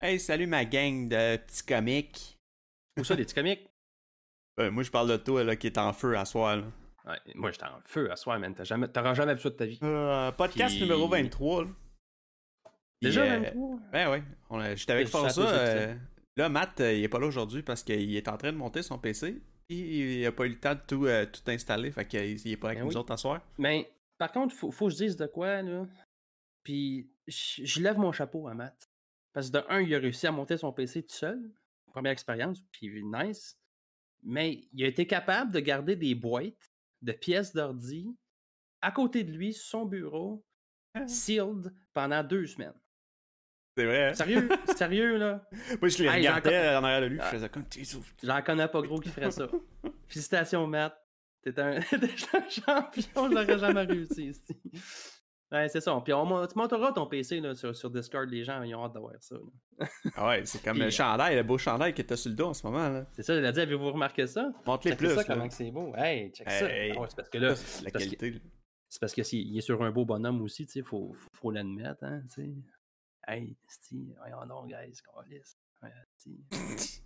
Hey, salut ma gang de petits comiques. Où ça, des petits comiques? Euh, moi, je parle de toi là, qui est en feu à soir. Là. Ouais, moi, j'étais en feu à soir, man. T'auras jamais, jamais vu ça de ta vie. Euh, podcast Puis- numéro 23. Là. Déjà, euh, 23? Ben ouais, on a- j'étais avec je sais euh, là, Matt, euh, il est pas là aujourd'hui parce qu'il est en train de monter son PC. Il a pas eu le temps de tout, euh, tout installer. Fait qu'il il est pas avec Ben nous oui. autres à soir. Mais, par contre, faut, faut que je dise de quoi, là. Puis, je lève mon chapeau à Matt. Parce que de un, il a réussi à monter son PC tout seul. Première expérience, puis nice. Mais il a été capable de garder des boîtes de pièces d'ordi à côté de lui, sur son bureau, sealed, pendant deux semaines. C'est vrai. hein? Sérieux? Sérieux, là? Moi, je les Hey, regardais en arrière de lui. Ah. Je faisais comme. J'en connais pas gros qui ferait ça. Félicitations, Matt. T'es un, un champion, je l'aurais jamais réussi ici. Ouais, c'est ça. Puis on, tu monteras ton PC là, sur, sur Discord, les gens ils ont hâte d'avoir ça. Ah ouais, c'est comme Puis, le euh, chandail, le beau chandail qui était sur le dos en ce moment. là. C'est ça, il a dit, avez-vous remarqué ça? Montre-les plus. ça, là. comment que c'est beau. Hey, check ça. Hey. Ah c'est parce que là, c'est la que- qualité. c'est parce que il est sur un beau bonhomme aussi, tu sais, faut, faut, faut l'admettre, hein, tu sais. Hey, sti, voyons donc, guys, câlisse. Ouais,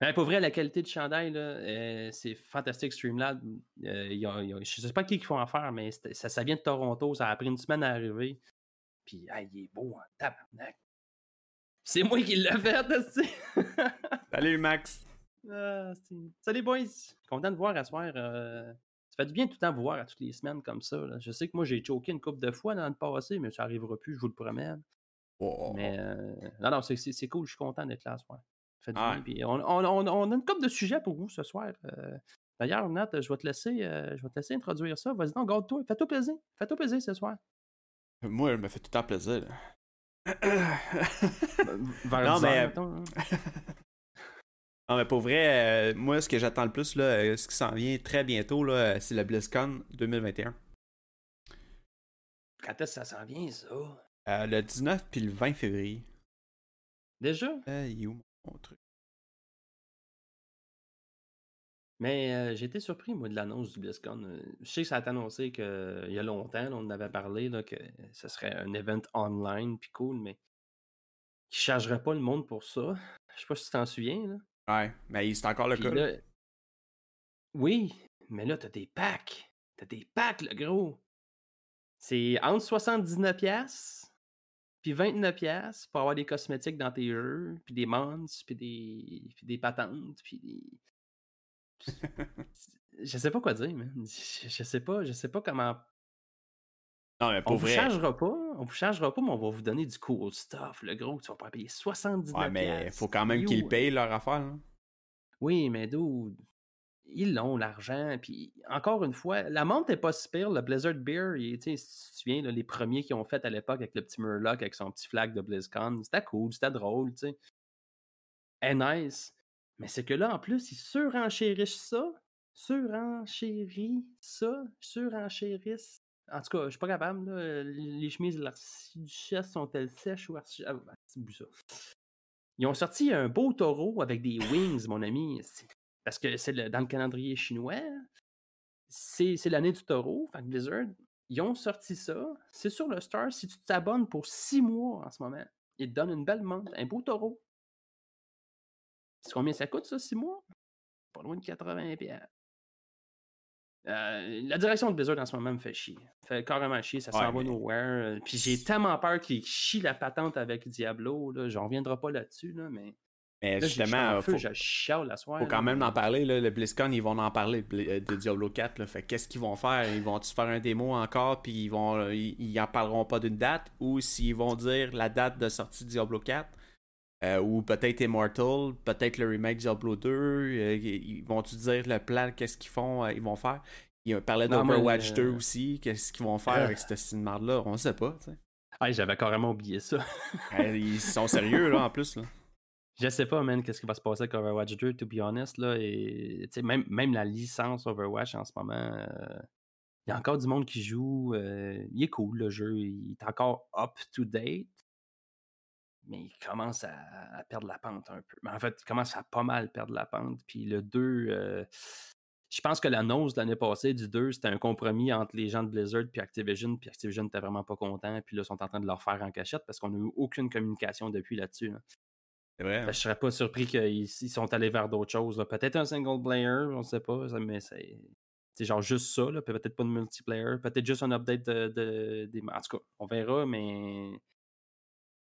Ouais, pour vrai, la qualité du chandail, euh, c'est fantastique, Streamlab. Euh, il y a- il y a- je sais pas qui qui font en faire, mais ça, ça vient de Toronto, ça a pris une semaine à arriver. Puis, hey, il est beau, hein, tabarnak. C'est moi qui l'ai fait. Salut Max. Ah. Salut, boys. Content de voir à soir. euh, Ça fait du bien tout le temps vous voir à toutes les semaines comme ça. là. Je sais que moi, j'ai choqué une couple de fois dans le passé, mais ça arrivera plus, je vous le promets. Oh. Mais euh, non, non, c'est- cool, je suis content d'être là ce soir. Bien. Puis on, on- on- on a une couple de sujets pour vous ce soir. euh. D'ailleurs, Nat, je vais te laisser, euh, je vais te laisser introduire ça. Vas-y donc, garde-toi. Fais-toi plaisir. Fais-toi plaisir ce soir. Moi, elle me fait tout le temps plaisir. là. Vers Non, 10 mais- mettons, hein. Non, mais pour vrai, euh, moi, ce que j'attends le plus, là, euh, ce qui s'en vient très bientôt, euh, c'est le BlizzCon 2021. Quand est-ce que ça s'en vient, ça? Euh, le 19 puis le 20 février. Déjà? Euh, il truc? Mais euh, j'ai été surpris, moi, de l'annonce du BlizzCon. Euh, Je sais que ça a été annoncé qu'il y a longtemps, là, on en avait parlé, là, que ce serait un event online, puis cool, mais qui chargerait pas le monde pour ça. Je sais pas si tu t'en souviens, là. Ouais, mais c'est encore le cas. là- Oui, mais là, t'as des packs. T'as des packs, le gros. C'est entre 79$ puis 29$ pour avoir des cosmétiques dans tes jeux, puis des monstres, puis des, puis des patentes, puis des... je sais pas quoi dire, man. Je, sais pas, je sais pas comment... Non, mais On pour vous vrai. chargera pas, on vous chargera pas, mais on va vous donner du cool stuff, le gros, tu vas pas payer 79$. Ouais, mais faut quand même qu'ils payent leur affaire. là. Oui, mais d'où ils l'ont, l'argent. Puis encore une fois, la montre n'est pas si pire. Le Blizzard Beer, il, si tu te souviens, les premiers qu'ils ont fait à l'époque avec le petit Murloc avec son petit flag de BlizzCon, c'était cool, c'était drôle, tu sais. Et nice. Mais c'est que là, en plus, ils surenchérissent ça, surenchérissent ça, surenchérissent. En tout cas, je suis pas capable, là. Les chemises de l'archiduchesse sont-elles sèches ou archi... Ah, bout ça. Ils ont sorti un beau taureau avec des wings, mon ami. Parce que c'est le- dans le calendrier chinois, c'est c'est l'année du taureau. Fait que Blizzard, ils ont sorti ça. C'est sur le Star. Si tu t'abonnes pour six mois en ce moment, ils te donnent une belle montre, un beau taureau. C'est combien ça coûte, ça, six mois? Pas loin de 80 piastres. Euh, la direction de Blizzard en ce moment me fait chier. Fait carrément chier, ça s'en Ouais, va mais- nowhere. Euh, Puis j'ai tellement peur qu'ils chient la patente avec Diablo. Là. J'en reviendrai pas là-dessus, là, mais Mais là, justement, feu, faut, je chiale la soirée. faut quand même en parler. Là, le BlizzCon, ils vont en parler de, euh, de Diablo 4. Là. Fait que qu'est-ce qu'ils vont faire? Ils vont-tu faire un démo encore Puis ils vont euh, ils, ils en parleront pas d'une date? Ou s'ils vont dire la date de sortie de Diablo 4 euh, Ou peut-être Immortal Peut-être le remake Diablo 2 euh, Ils vont-tu dire le plan Qu'est-ce qu'ils font euh, Ils vont faire? Ils parlaient d'Overwatch euh, 2 aussi. Qu'est-ce qu'ils vont faire euh. avec cette cinéma là On sait pas. Ah, j'avais carrément oublié ça. Euh, ils sont sérieux là en plus. Là. Je sais pas, man, qu'est-ce qui va se passer avec Overwatch 2, to be honest. Là, et, même, même la licence Overwatch en ce moment, euh, il y a encore du monde qui joue. euh, il est cool, le jeu. Il est encore up-to-date. Mais il commence à, perdre la pente un peu. Mais en fait, il commence à pas mal perdre la pente. Puis le 2, euh, je pense que l'annonce de l'année passée du 2, c'était un compromis entre les gens de Blizzard puis Activision. Puis Activision n'était vraiment pas content. Puis là, ils sont en train de leur faire en cachette parce qu'on n'a eu aucune communication depuis là-dessus. là. C'est vrai. je serais pas surpris qu'ils sont allés vers d'autres choses. Peut-être un single player, on sait pas, mais c'est. C'est genre juste ça, peut-être pas de multiplayer, peut-être juste un update de, des. En tout cas, on verra, mais.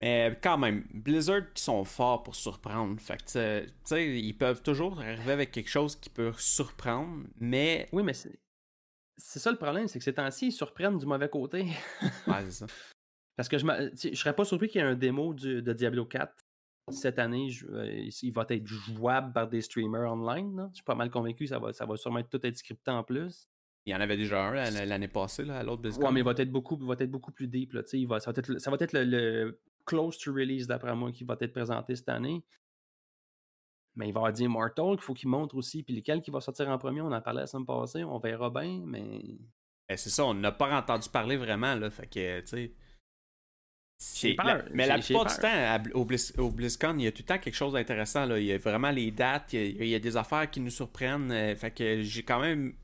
Mais quand même, Blizzard sont forts pour surprendre. Fait que, tu sais, ils peuvent toujours arriver avec quelque chose qui peut surprendre, mais. Oui, mais c'est. C'est ça le problème, c'est que ces temps-ci, ils surprennent du mauvais côté. ouais, c'est ça. Parce que je, je serais pas surpris qu'il y ait un démo de Diablo 4 cette année. Euh, il va être jouable par des streamers online. Je suis pas mal convaincu ça va, ça va sûrement tout être scripté en plus. Il y en avait déjà un l'année passée là, à l'autre business. Ouais, mais il va être beaucoup, va être beaucoup plus deep. Là, il va, ça, va être, ça va être le, close to release d'après moi qui va être présenté cette année. Mais il va y avoir dit Immortal qu'il faut qu'il montre aussi. Puis lequel qui va sortir en premier, on en parlait la semaine passée, on verra bien, mais. Eh, c'est ça, on n'a pas entendu parler vraiment, là. Fait que, tu sais mais la plupart du temps, au, BlizzCon, il y a tout le temps quelque chose d'intéressant. Il y a vraiment les dates, il y a, des affaires qui nous surprennent. Euh, fait que j'ai quand même.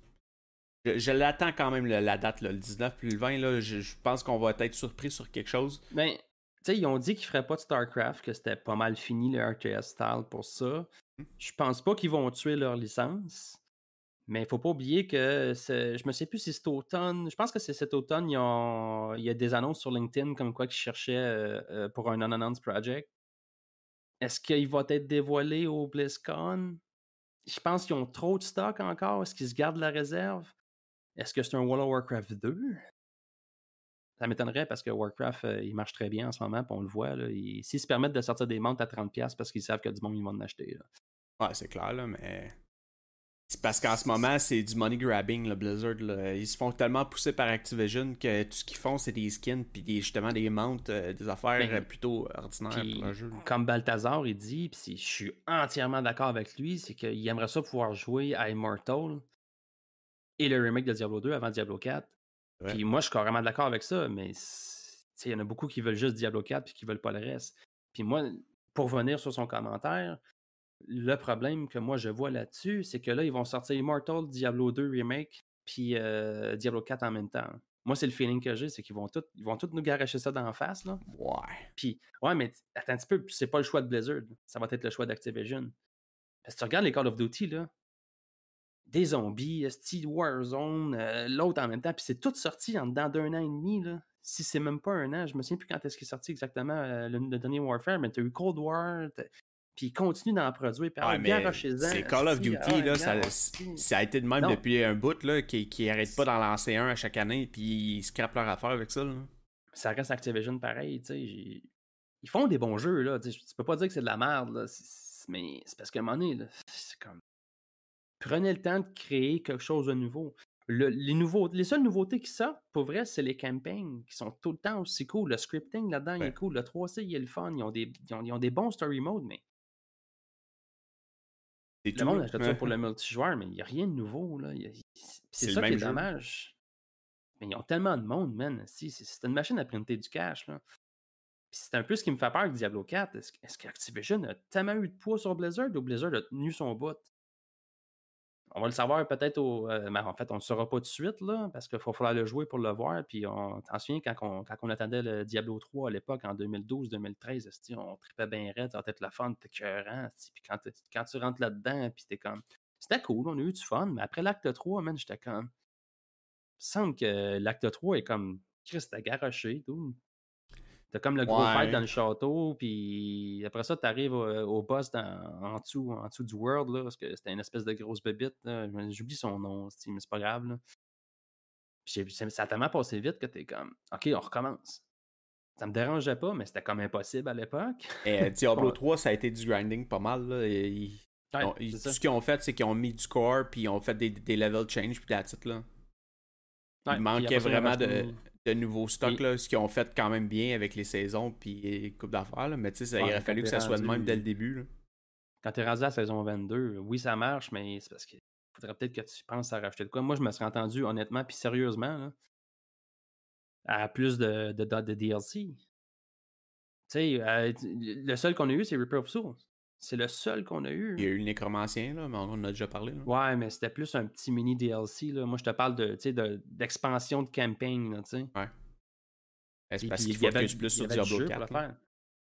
Je, l'attends quand même la date, le 19 puis le 20. Là, je, pense qu'on va être surpris sur quelque chose. Ben, tu sais, ils ont dit qu'ils feraient pas de StarCraft, que c'était pas mal fini le RTS style pour ça. Hmm. Je pense pas qu'ils vont tuer leur licence. Mais il ne faut pas oublier que je me sais plus si c'est automne. Je pense que c'est cet automne, il y a des annonces sur LinkedIn comme quoi qu'ils cherchaient euh, euh, pour un non-announced project. Est-ce qu'il va être dévoilé au BlizzCon? Je pense qu'ils ont trop de stock encore. Est-ce qu'ils se gardent la réserve? Est-ce que c'est un World of Warcraft 2? Ça m'étonnerait parce que Warcraft, euh, il marche très bien en ce moment, puis on le voit. S'ils se permettent de sortir des montres à 30$ parce qu'ils savent que du monde, ils vont en acheter. Ouais, c'est clair, là, mais c'est parce qu'en ce moment, c'est du money grabbing, le Blizzard. Ils se font tellement pousser par Activision que tout ce qu'ils font, c'est des skins, puis justement des mounts, euh, des affaires ben, plutôt ordinaires pour jeu. Comme Balthazar, il dit, puis je suis entièrement d'accord avec lui, c'est qu'il aimerait ça pouvoir jouer à Immortal et le remake de Diablo 2 avant Diablo 4. Puis moi, je suis carrément d'accord avec ça, mais il y en a beaucoup qui veulent juste Diablo 4 puis qui veulent pas le reste. Puis moi, pour venir sur son commentaire, le problème que moi je vois là-dessus, c'est que là, ils vont sortir Immortal, Diablo 2 Remake, puis euh, Diablo 4 en même temps. Moi, c'est le feeling que j'ai, c'est qu'ils vont tous ils vont nous garocher ça d'en face. Là. Ouais. Puis, ouais, mais attends un petit peu, c'est pas le choix de Blizzard. Ça va être le choix d'Activision. Parce que tu regardes les Call of Duty, là, des zombies, Steel Warzone, euh, l'autre en même temps, puis c'est tout sorti en dedans d'un an et demi. Là. Si c'est même pas un an, je me souviens plus quand est-ce qu'il est sorti exactement euh, le, dernier Warfare, mais tu as eu Cold War, puis ils continuent d'en produire. Puis ouais, c'est Call of Duty, ah, là, ça, ça, a été de même depuis un bout, là, qui, qui arrête pas d'en lancer un à chaque année, puis ils scrapent leur affaire avec ça. Là. Ça reste Activision pareil, tu sais. Ils font des bons jeux, là. Tu peux pas dire que c'est de la merde, là. mais c'est parce qu'à un moment donné, c'est comme. Prenez le temps de créer quelque chose de nouveau. les, nouveaux, les seules nouveautés qui sortent, pour vrai, c'est les campagnes qui sont tout le temps aussi cool. Le scripting là-dedans, il est cool. Le 3C, il est le fun. Ils ont des, ils ont, ils ont des bons story modes, mais le monde achète ça pour le multijoueur, mais il n'y a rien de nouveau. Là. C'est ça qui est dommage. Mais ils ont tellement de monde, man. Si, c'est une machine à printer du cash. Là. c'est un peu ce qui me fait peur avec Diablo 4. Est-ce qu'Activision a tellement eu de poids sur Blizzard ou Blizzard a tenu son bout? On va le savoir peut-être au. Euh, en fait, on ne le saura pas tout de suite, là, parce qu'il va falloir le jouer pour le voir. Puis on t'en souviens quand on, attendait le Diablo 3 à l'époque, en 2012-2013, on tripait bien raide, ça va être le fun, t'es cœurant. Puis quand, tu rentres là-dedans, puis t'es comme. C'était cool, on a eu du fun, mais après l'acte 3, man, j'étais comme. Il me semble que l'acte 3 est comme. Christ, t'as garoché, tout. T'as comme le gros fight dans le château, puis après ça, t'arrives au, au boss en, dessous, en dessous du world, là, parce que c'était une espèce de grosse bébite. J'oublie son nom, mais c'est pas grave. Là. ça a tellement passé vite que t'es comme, OK, on recommence. Ça me dérangeait pas, mais c'était comme impossible à l'époque. Et euh, Diablo 3, ça a été du grinding pas mal. Là, ce qu'ils ont fait, c'est qu'ils ont mis du core, puis ils ont fait des, des level change, puis la titre là. Il manquait vraiment de, de nouveaux stocks, là, ce qu'ils ont fait quand même bien avec les saisons puis coupe d'affaires. Mais tu sais, il aurait fallu que ça soit de même dès le début. Là. Quand tu es rendu à la saison 22, oui, ça marche, mais c'est parce qu'il faudrait peut-être que tu penses à racheter de quoi. Moi, je me serais entendu honnêtement puis sérieusement à plus de, de, de, DLC. Tu sais, euh, le seul qu'on a eu, c'est Reaper of Souls. C'est le seul qu'on a eu. Il y a eu le Nécromancien, là, mais on en a déjà parlé. Là. Ouais, mais c'était plus un petit mini DLC. Là. Moi, je te parle de, d'expansion de, campagne. Là, ouais. C'est parce qu'il focus plus sur Diablo 4.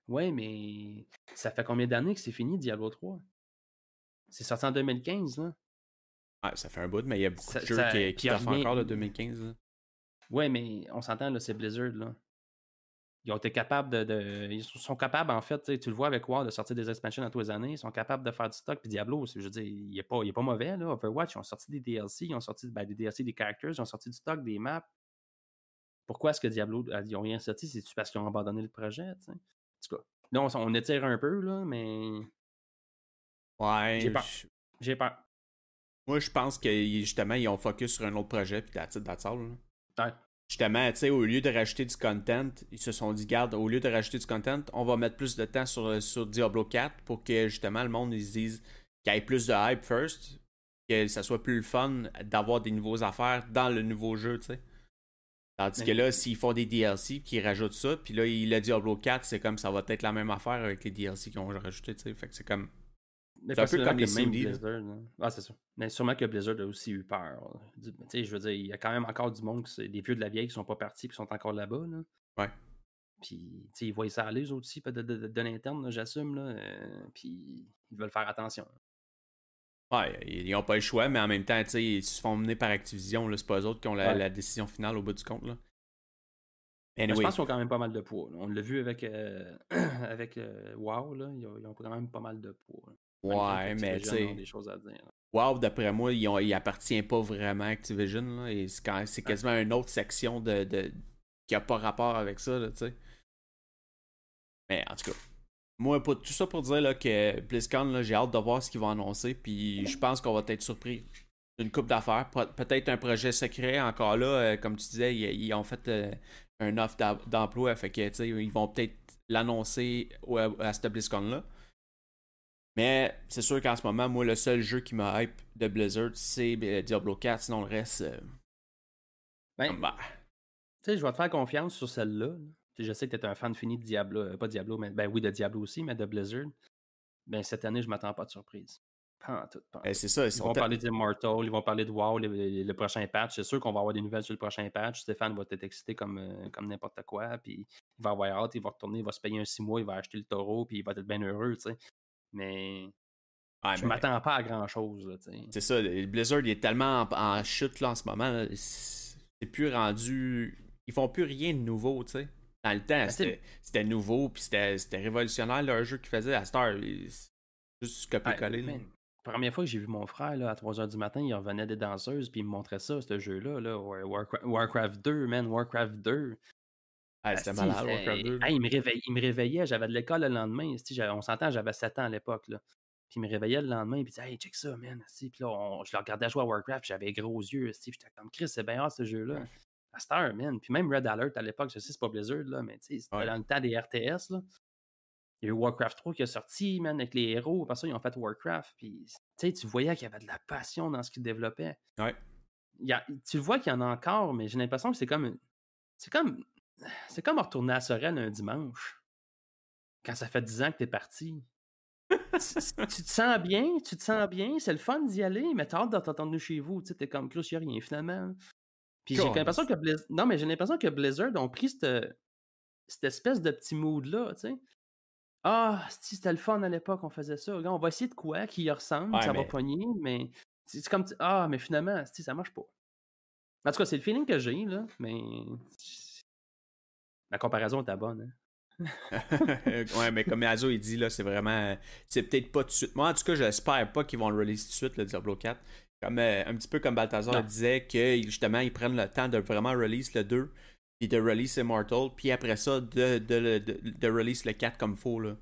Ouais, mais ça fait combien d'années que c'est fini Diablo 3? C'est sorti en 2015, là. Ouais, ça fait un bout, mais il y a beaucoup Ça- de jeux ça- qui, qui revient- encore de 2015. là. Ouais, mais on s'entend, là, c'est Blizzard, là. Ils ont été capables de. de- ils sont capables, en fait, tu le vois avec WoW, de sortir des expansions à tous les années. Ils sont capables de faire du stock. Puis Diablo, je veux dire, il est pas, il est pas mauvais, là. Overwatch, ils ont sorti des DLC, ils ont sorti ben, des DLC, des characters, ils ont sorti du stock, des maps. Pourquoi est-ce que Diablo, euh, ils ont rien sorti? C'est-tu parce qu'ils ont abandonné le projet, tu sais? En tout cas, là, on, étire un peu, là, mais Ouais. J'ai peur. je- j'ai peur. Moi, je pense que justement, ils ont focus sur un autre projet, puis that's it, that's all, là. Ouais. Justement, tu sais, au lieu de rajouter du content, ils se sont dit, garde, au lieu de rajouter du content, on va mettre plus de temps sur, sur Diablo 4 pour que justement le monde ils se dise qu'il y ait plus de hype first, que ça soit plus le fun d'avoir des nouveaux affaires dans le nouveau jeu, tu sais. Tandis Mais- que là, s'ils font des DLC qui rajoutent ça, puis là, il- le Diablo 4, c'est comme ça va être la même affaire avec les DLC qu'ils ont rajouté, tu sais. Fait que c'est comme. Mais C'est un peu comme les là. Blizzard. Ah, c'est sûr. Mais sûrement que Blizzard a aussi eu peur. Tu sais, je veux dire, il y a quand même encore du monde, qui des vieux de la vieille qui sont pas partis qui sont encore là-bas. Là. Ouais. Puis, tu sais, ils voient ça aller, eux aussi, peut-être de, de, de l'interne, j'assume. Là. euh, puis, ils veulent faire attention. Ouais, ils n'ont pas le choix, mais en même temps, tu sais, ils se font mener par Activision, là. C'est pas eux autres qui ont la, Ouais. la décision finale au bout du compte, là. Anyway. Je pense qu'ils ont quand même pas mal de poids. là. On l'a vu avec, euh, avec euh, WoW, là. Ils, ont, ils ont quand même pas mal de poids. là. Ouais, mais tu sais. des choses à dire. là. WoW, d'après moi, il, il appartient pas vraiment à Activision. Là, et c'est, quand- c'est quasiment une autre section de, de- qui a pas rapport avec ça, tu sais. Mais en tout cas, moi, pour, tout ça pour dire là, que BlizzCon, là, j'ai hâte de voir ce qu'ils vont annoncer. Puis je pense qu'on va être surpris d'une coupe d'affaires. Pe- Peut-être un projet secret. Encore là, euh, comme tu disais, ils, ils ont fait euh, un offre d'emploi. Fait que, tu sais, ils vont peut-être l'annoncer au- à cette BlizzCon-là. Mais c'est sûr qu'en ce moment, moi, le seul jeu qui me hype de Blizzard, c'est euh, Diablo 4. Sinon, le reste, euh, Ben, bah, Tu sais, je vais te faire confiance sur celle-là. Je sais que tu es un fan fini de Diablo, euh, pas Diablo, mais ben oui, de Diablo aussi, mais de Blizzard. Ben cette année, je m'attends pas de surprise. Pas en tout, pas en tout. c'est ça. Ils vont parler d'Immortal, ils vont parler de WoW, le, le- le prochain patch. C'est sûr qu'on va avoir des nouvelles sur le prochain patch. Stéphane va être excité comme, euh, comme n'importe quoi. Puis il va avoir hâte, il va retourner, il va se payer un six mois, il va acheter le taureau, puis il va être bien heureux, tu sais. Mais Ouais, je m'attends pas à tu sais. C'est ça. le Blizzard, il est tellement en, en chute là, en ce moment. C'est plus rendu. Ils font plus rien de nouveau, tu sais. Dans le temps, Ben, c'était nouveau, puis c'était révolutionnaire leur jeu qu'ils faisaient. À Star, juste copier-coller. Man, Première fois que j'ai vu mon frère là, à 3h du matin, il revenait des danseuses puis il me montrait ça, ce jeu-là, là, War- Warcraft, Warcraft 2, man, Warcraft 2. Ah, c'était malade, c'était- Warcraft 2. là. Hey, il, me réveillait, il me réveillait, j'avais de l'école le lendemain. On s'entend, j'avais 7 ans à l'époque. Là. Puis il me réveillait le lendemain, puis il disait Hey, check ça, man. Puis là, on- je le regardais jouer à Warcraft, j'avais gros yeux. J'étais comme Chris, c'est bien hard ce jeu-là. À man. Puis même Red Alert à l'époque, je sais, c'est pas Blizzard, là, mais c'était Ouais. dans le temps des RTS. Là. Il y a eu Warcraft 3 qui est sorti, man, avec les héros. Après ça, ils ont fait Warcraft. Puis, tu voyais qu'il y avait de la passion dans ce qu'ils développaient. Ouais. Il y a- tu le vois qu'il y en a encore, mais j'ai l'impression que c'est comme. C'est comme. C'est comme retourner à Sorel un dimanche. Quand ça fait 10 ans que t'es parti. Tu te sens bien, tu te sens bien, c'est le fun d'y aller, mais t'as hâte de t'entendre chez vous. Tu sais, t'es comme a rien finalement. Puis j'ai l'impression que Blizzard. Non, mais j'ai l'impression que Blizzard ont pris cette, cette espèce de petit mood-là, tu sais. Ah, si c'était le fun à l'époque, on faisait ça. Regarde, on va essayer de quoi qui y ressemble, Ouais, ça va pogner, mais c'est c'est comme. Ah, mais finalement, si, ça marche pas. En tout cas, c'est le feeling que j'ai, là, mais. La comparaison était bonne, hein. ouais, mais comme Azo il dit, là, c'est vraiment. C'est peut-être pas tout de suite. Moi, en tout cas, j'espère pas qu'ils vont le release tout de suite, le Diablo 4. Comme, euh, un petit peu comme Balthazar Non. disait que justement, ils prennent le temps de vraiment release le 2, puis de release Immortal, puis après ça, de, de, de, release le 4 comme faux, là.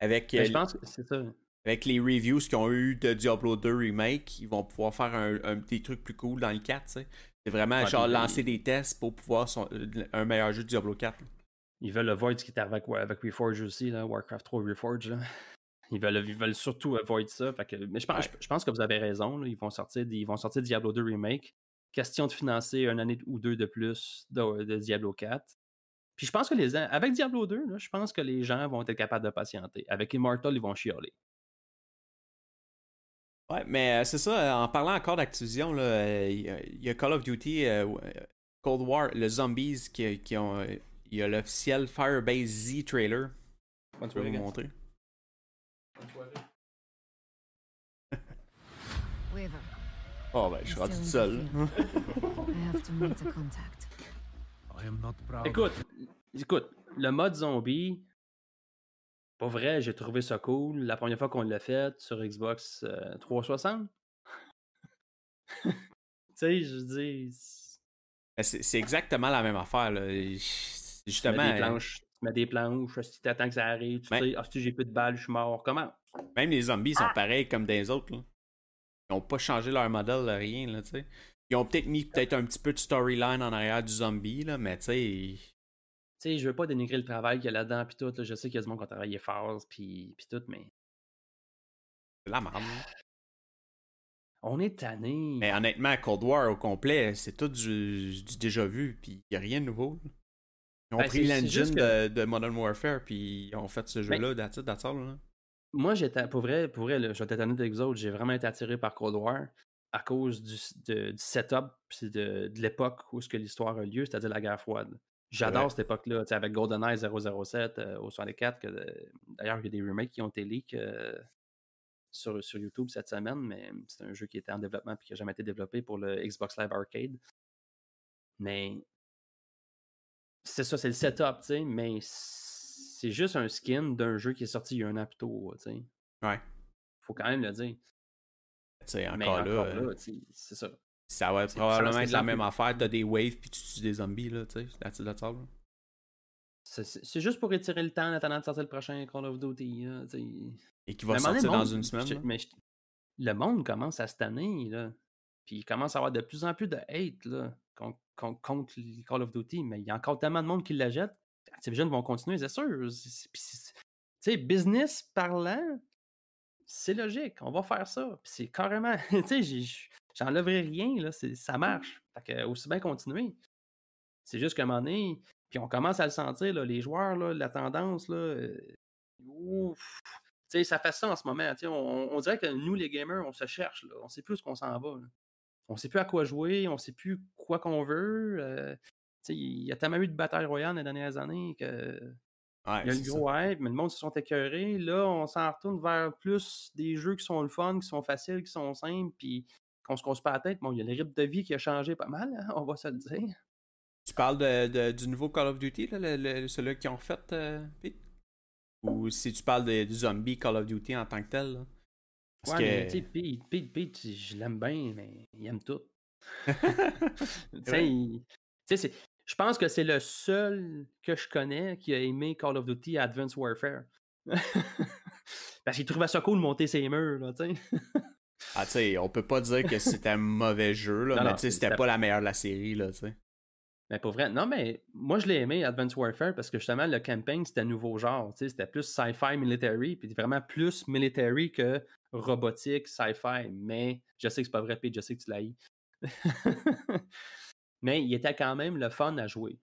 Avec, Mais euh, je pense que c'est ça. avec les reviews qu'ils ont eu de Diablo 2 Remake, ils vont pouvoir faire un, un- des trucs plus cool dans le 4, tu sais. C'est vraiment genre lancer des tests pour pouvoir son- un meilleur jeu de Diablo 4. là. Ils veulent le Void qui est arrivé avec, avec Reforge aussi, là, Warcraft 3 Reforge. Là. Ils, veulent, ils veulent surtout avoid ça. Fait que, mais je pense, Ouais. je, je pense que vous avez raison. là, Ils, vont sortir, ils vont sortir Diablo 2 Remake. Question de financer une année ou deux de plus de, de Diablo 4. Puis je pense que les avec Diablo 2, là, je pense que les gens vont être capables de patienter. Avec Immortal, ils vont chialer. Ouais, mais euh, c'est ça, en parlant encore d'Activision, euh, il y a- Call of Duty euh, Cold War, le Zombies, qui, qui ont. Euh, Il y a l'officiel Firebase Z trailer. Bonne Tu peux soirée, vous gars. montrer. Bonne soirée. Weaver, Oh, ben, je suis rendu tout seul. field. I have to meet a contact. I am not proud. Écoute, écoute, le mode zombie, pas vrai, j'ai trouvé ça cool. La première fois qu'on l'a fait sur Xbox euh, 360. tu sais, je dis. Ben, C'est c'est exactement la même affaire. Là. Tu Justement, mets des euh, planches, tu mets des planches, si t'attends que ça arrive, tu Ben- sais, ah, si j'ai plus de balles, je suis mort. Comment? même les zombies Ah! sont pareils comme des autres. Là. Ils n'ont pas changé leur modèle, là, rien. Là, tu sais. Ils ont peut-être mis peut-être un petit peu de storyline en arrière du zombie, là, mais tu sais. Tu sais, je veux pas dénigrer le travail qu'il y a là-dedans, puis tout. là. Je sais qu'il y a du monde qui a travaillé fort, puis puis tout, mais C'est la merde. on est tanné. Mais honnêtement, Cold War au complet, c'est tout du, du déjà vu, puis il n'y a rien de nouveau. là. Ils ont Ben, pris l'engine que- de, de Modern Warfare, puis ils ont fait ce jeu-là, that's it, that's all, là. Moi, j'étais, pour vrai, pour vrai, là, je vais honnête avec vous autres, j'ai vraiment été attiré par Cold War à cause du, de- du setup puis de, de l'époque où ce que l'histoire a lieu, c'est-à-dire la guerre froide. J'adore cette époque-là, tu sais, avec GoldenEye 007 euh, au 64, que, d'ailleurs, il y a des remakes qui ont été leaks euh, sur, sur YouTube cette semaine, mais c'est un jeu qui était en développement et qui n'a jamais été développé pour le Xbox Live Arcade. Mais c'est ça, c'est le setup, tu sais, mais c'est juste un skin d'un jeu qui est sorti il y a un an plus tôt, tu sais. Ouais. Faut quand même le dire. Tu sais, Mais encore encore là, euh, c'est ça. ça va probablement être la même affaire. T'as des waves, puis tu tues des zombies, là, tu sais. All, là. C'est- juste pour étirer le temps en attendant de sortir le prochain Call of Duty. là. Et qui va sortir dans monde- une semaine, je- mais je- le monde commence à se tanner, là. Puis il commence à avoir de plus en plus de hate, là, con- con- contre les Call of Duty. Mais il y a encore tellement de monde qui la jette. Activision vont continuer, c'est sûr. Tu sais, business parlant, c'est logique. On va faire ça. Puis c'est carrément. Tu sais, j'enlèverai rien, là. Ça marche. Fait que aussi bien continuer. C'est juste qu'à un moment donné, puis on commence à le sentir, là, les joueurs, là, la tendance, là, euh, ouf, ça fait ça en ce moment. On, on dirait que nous, les gamers, on se cherche. Là, on sait plus où qu'on s'en va. On sait plus à quoi jouer, on sait plus quoi qu'on veut. euh, il y a tellement eu de batailles royales les dernières années que Ouais, il y a ça. gros hype, mais le monde se sont écœurés. Là, on s'en retourne vers plus des jeux qui sont le fun, qui sont faciles, qui sont simples, puis qu'on se casse pas la tête. Bon, il y a le rythme de vie qui a changé pas mal, hein, on va se le dire. Tu parles de, de- du nouveau Call of Duty, là, le, le- celui qu'ils ont refait, euh, Pete? Ou si tu parles de- du zombie Call of Duty en tant que tel, là? Parce Ouais, mais que- Pete, Pete, Pete, je l'aime bien, mais il aime tout. tu sais, je pense que c'est le seul que je connais qui a aimé Call of Duty Advanced Warfare. Parce qu'il trouvait ça cool de monter ses murs, là, tu sais. Ah, tu sais, on peut pas dire que c'était un mauvais jeu, là, Non, mais tu sais, c'était c'était- pas la meilleure de la série, là, tu sais. Mais pour vrai, non, mais moi je l'ai aimé Advanced Warfare parce que justement le campaign c'était un nouveau genre, c'était plus sci-fi military, puis vraiment plus military que robotique, sci-fi. Mais je sais que c'est pas vrai, Pete, je sais que tu l'as mais il était quand même le fun à jouer.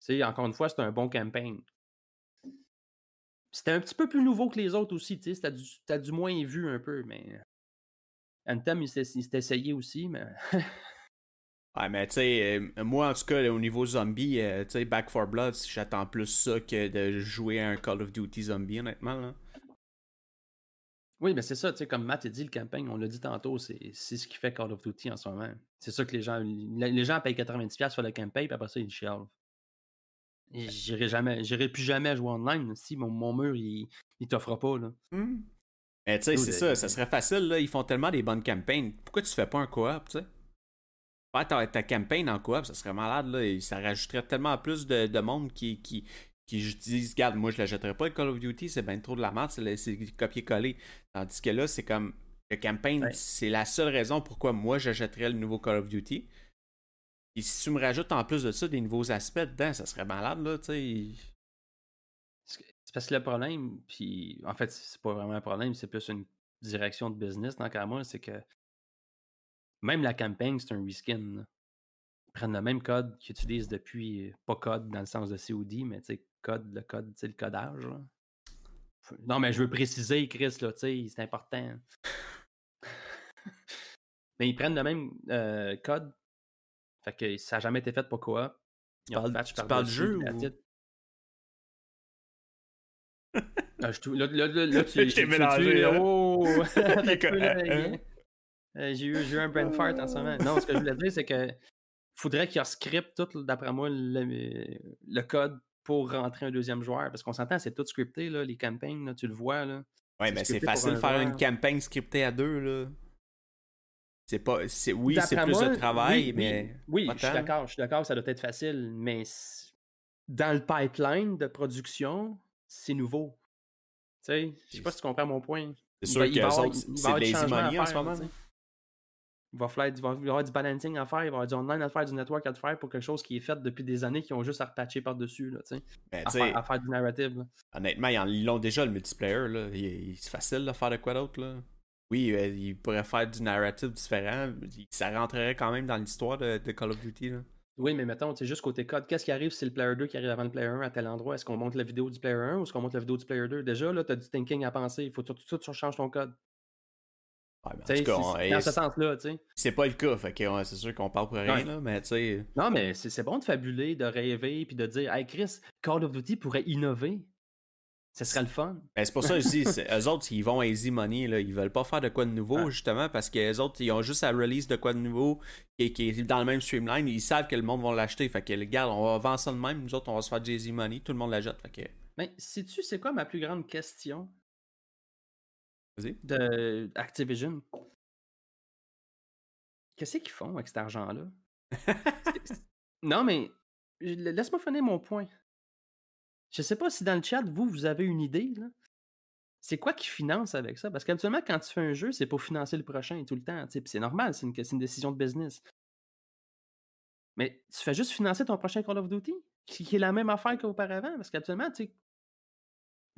Tu sais, encore une fois, c'était un bon campaign. C'était un petit peu plus nouveau que les autres aussi, c'était du, du moins vu un peu, mais Anthem, il s'est essayé aussi, mais Ouais, mais tu sais, euh, moi en tout cas, au niveau zombie, euh, tu sais, Back 4 Blood, j'attends plus ça que de jouer à un Call of Duty zombie, honnêtement, là. Oui, mais c'est ça, tu sais, comme Matt a dit, le campagne, on l'a dit tantôt, c'est ce qui fait Call of Duty en ce moment. C'est ça que les gens. Les gens payent 90$ sur le campagne, puis après ça, ils chialent. J'irai jamais, j'irai plus jamais jouer online si mon, mon mur, il, il t'offre pas, là. Hmm. Mais tu sais, c'est ça, ça serait facile, là, ils font tellement des bonnes campagnes. Pourquoi tu fais pas un co-op, tu sais? Faire ta, ta campagne en coop, ça serait malade, là, et ça rajouterait tellement plus de, de monde qui, qui, qui disent, regarde, moi je l'achèterais pas le Call of Duty, c'est bien trop de la merde, c'est le- copier-coller. Tandis que là, c'est comme, le campagne, Ouais. c'est la seule raison pourquoi moi j'achèterais le nouveau Call of Duty. Et si tu me rajoutes en plus de ça des nouveaux aspects dedans, ça serait malade, là, tu sais. C'est parce que le problème, puis en fait, c'est pas vraiment un problème, c'est plus une direction de business, tant qu'à moi, c'est que même la campagne, c'est un reskin. là. Ils prennent le même code qu'ils utilisent depuis, pas code dans le sens de COD, mais tu sais, code, le code, tu sais, le codage. là. Non, mais je veux préciser, Chris, là, tu sais, c'est important. mais ils prennent le même euh, code. Fait que ça n'a jamais été fait pour coop. Ils parles- patch tu par parles dessus, jeu ou-? Ah, je là, là, là, là, tu Je t'ai mélangé, tu- là. Oh! euh, J'ai eu, j'ai eu un brain fart en ce moment. Non, ce que je voulais dire, c'est que faudrait qu'il script tout, d'après moi, le, le code pour rentrer un deuxième joueur. Parce qu'on s'entend, c'est tout scripté, là, les campagnes, là, tu le vois. Là. Ouais, mais c'est facile un de faire une campagne scriptée à deux, là. C'est pas. c'est- Oui, c'est plus moi, de travail, oui, mais. Oui, je suis d'accord, je suis d'accord, ça doit être facile, mais dans le pipeline de production, c'est nouveau. Tu sais, je sais pas si tu comprends mon point. C'est Il sûr va- que il va les autres, il c'est de lazy money en ce moment. tu là. sais. Il va, falloir- il va y avoir du balancing à faire, il va y avoir du online à faire, du network à faire pour quelque chose qui est fait depuis des années qui ont juste à repatcher par-dessus, là, tu sais, Mais à, faire, à faire du narrative. là. honnêtement, ils l'ont déjà le multiplayer, là. C'est facile de faire de quoi d'autre, là. Oui, euh, ils pourraient faire du narrative différent. Ça rentrerait quand même dans l'histoire de, de Call of Duty, là. Oui, mais mettons, sais, juste côté code, qu'est-ce qui arrive si c'est le player 2 qui arrive avant le player 1 à tel endroit? Est-ce qu'on monte la vidéo du player 1 ou est-ce qu'on monte la vidéo du player 2? Déjà, là, tu as du thinking à penser. Il faut tout, tout, tout change ton code. Ouais, mais en Tu sais, tout cas, c'est- on- c'est et dans ce sens-là, tu sais. c'est pas le cas, fait que c'est sûr qu'on parle pour rien, Ouais. là, mais tu sais. Non, mais c'est bon de fabuler, de rêver, puis de dire, hey Chris, Call of Duty pourrait innover. Ce serait le fun. Ben, c'est pour ça que je dis, eux autres, ils vont easy money, là. Ils veulent pas faire de quoi de nouveau, Ouais. justement, parce que les autres, ils ont juste à release de quoi de nouveau qui, qui est dans le même streamline. Ils savent que le monde va l'acheter. Fait que, regarde, on va vendre ça de même. Nous autres, on va se faire du easy money. Tout le monde l'achète. Fait que, Mais sais-tu, c'est quoi ma plus grande question? De Activision? Qu'est-ce qu'ils font avec cet argent-là? Non, mais laisse-moi finir mon point. Je sais pas si dans le chat, vous, vous avez une idée, là. C'est quoi qui finance avec ça? Parce qu'habituellement, quand tu fais un jeu, c'est pour financer le prochain tout le temps. C'est normal, c'est une, décision de business. Mais tu fais juste financer ton prochain Call of Duty, qui, qui est la même affaire qu'auparavant. Parce qu'habituellement, tu sais,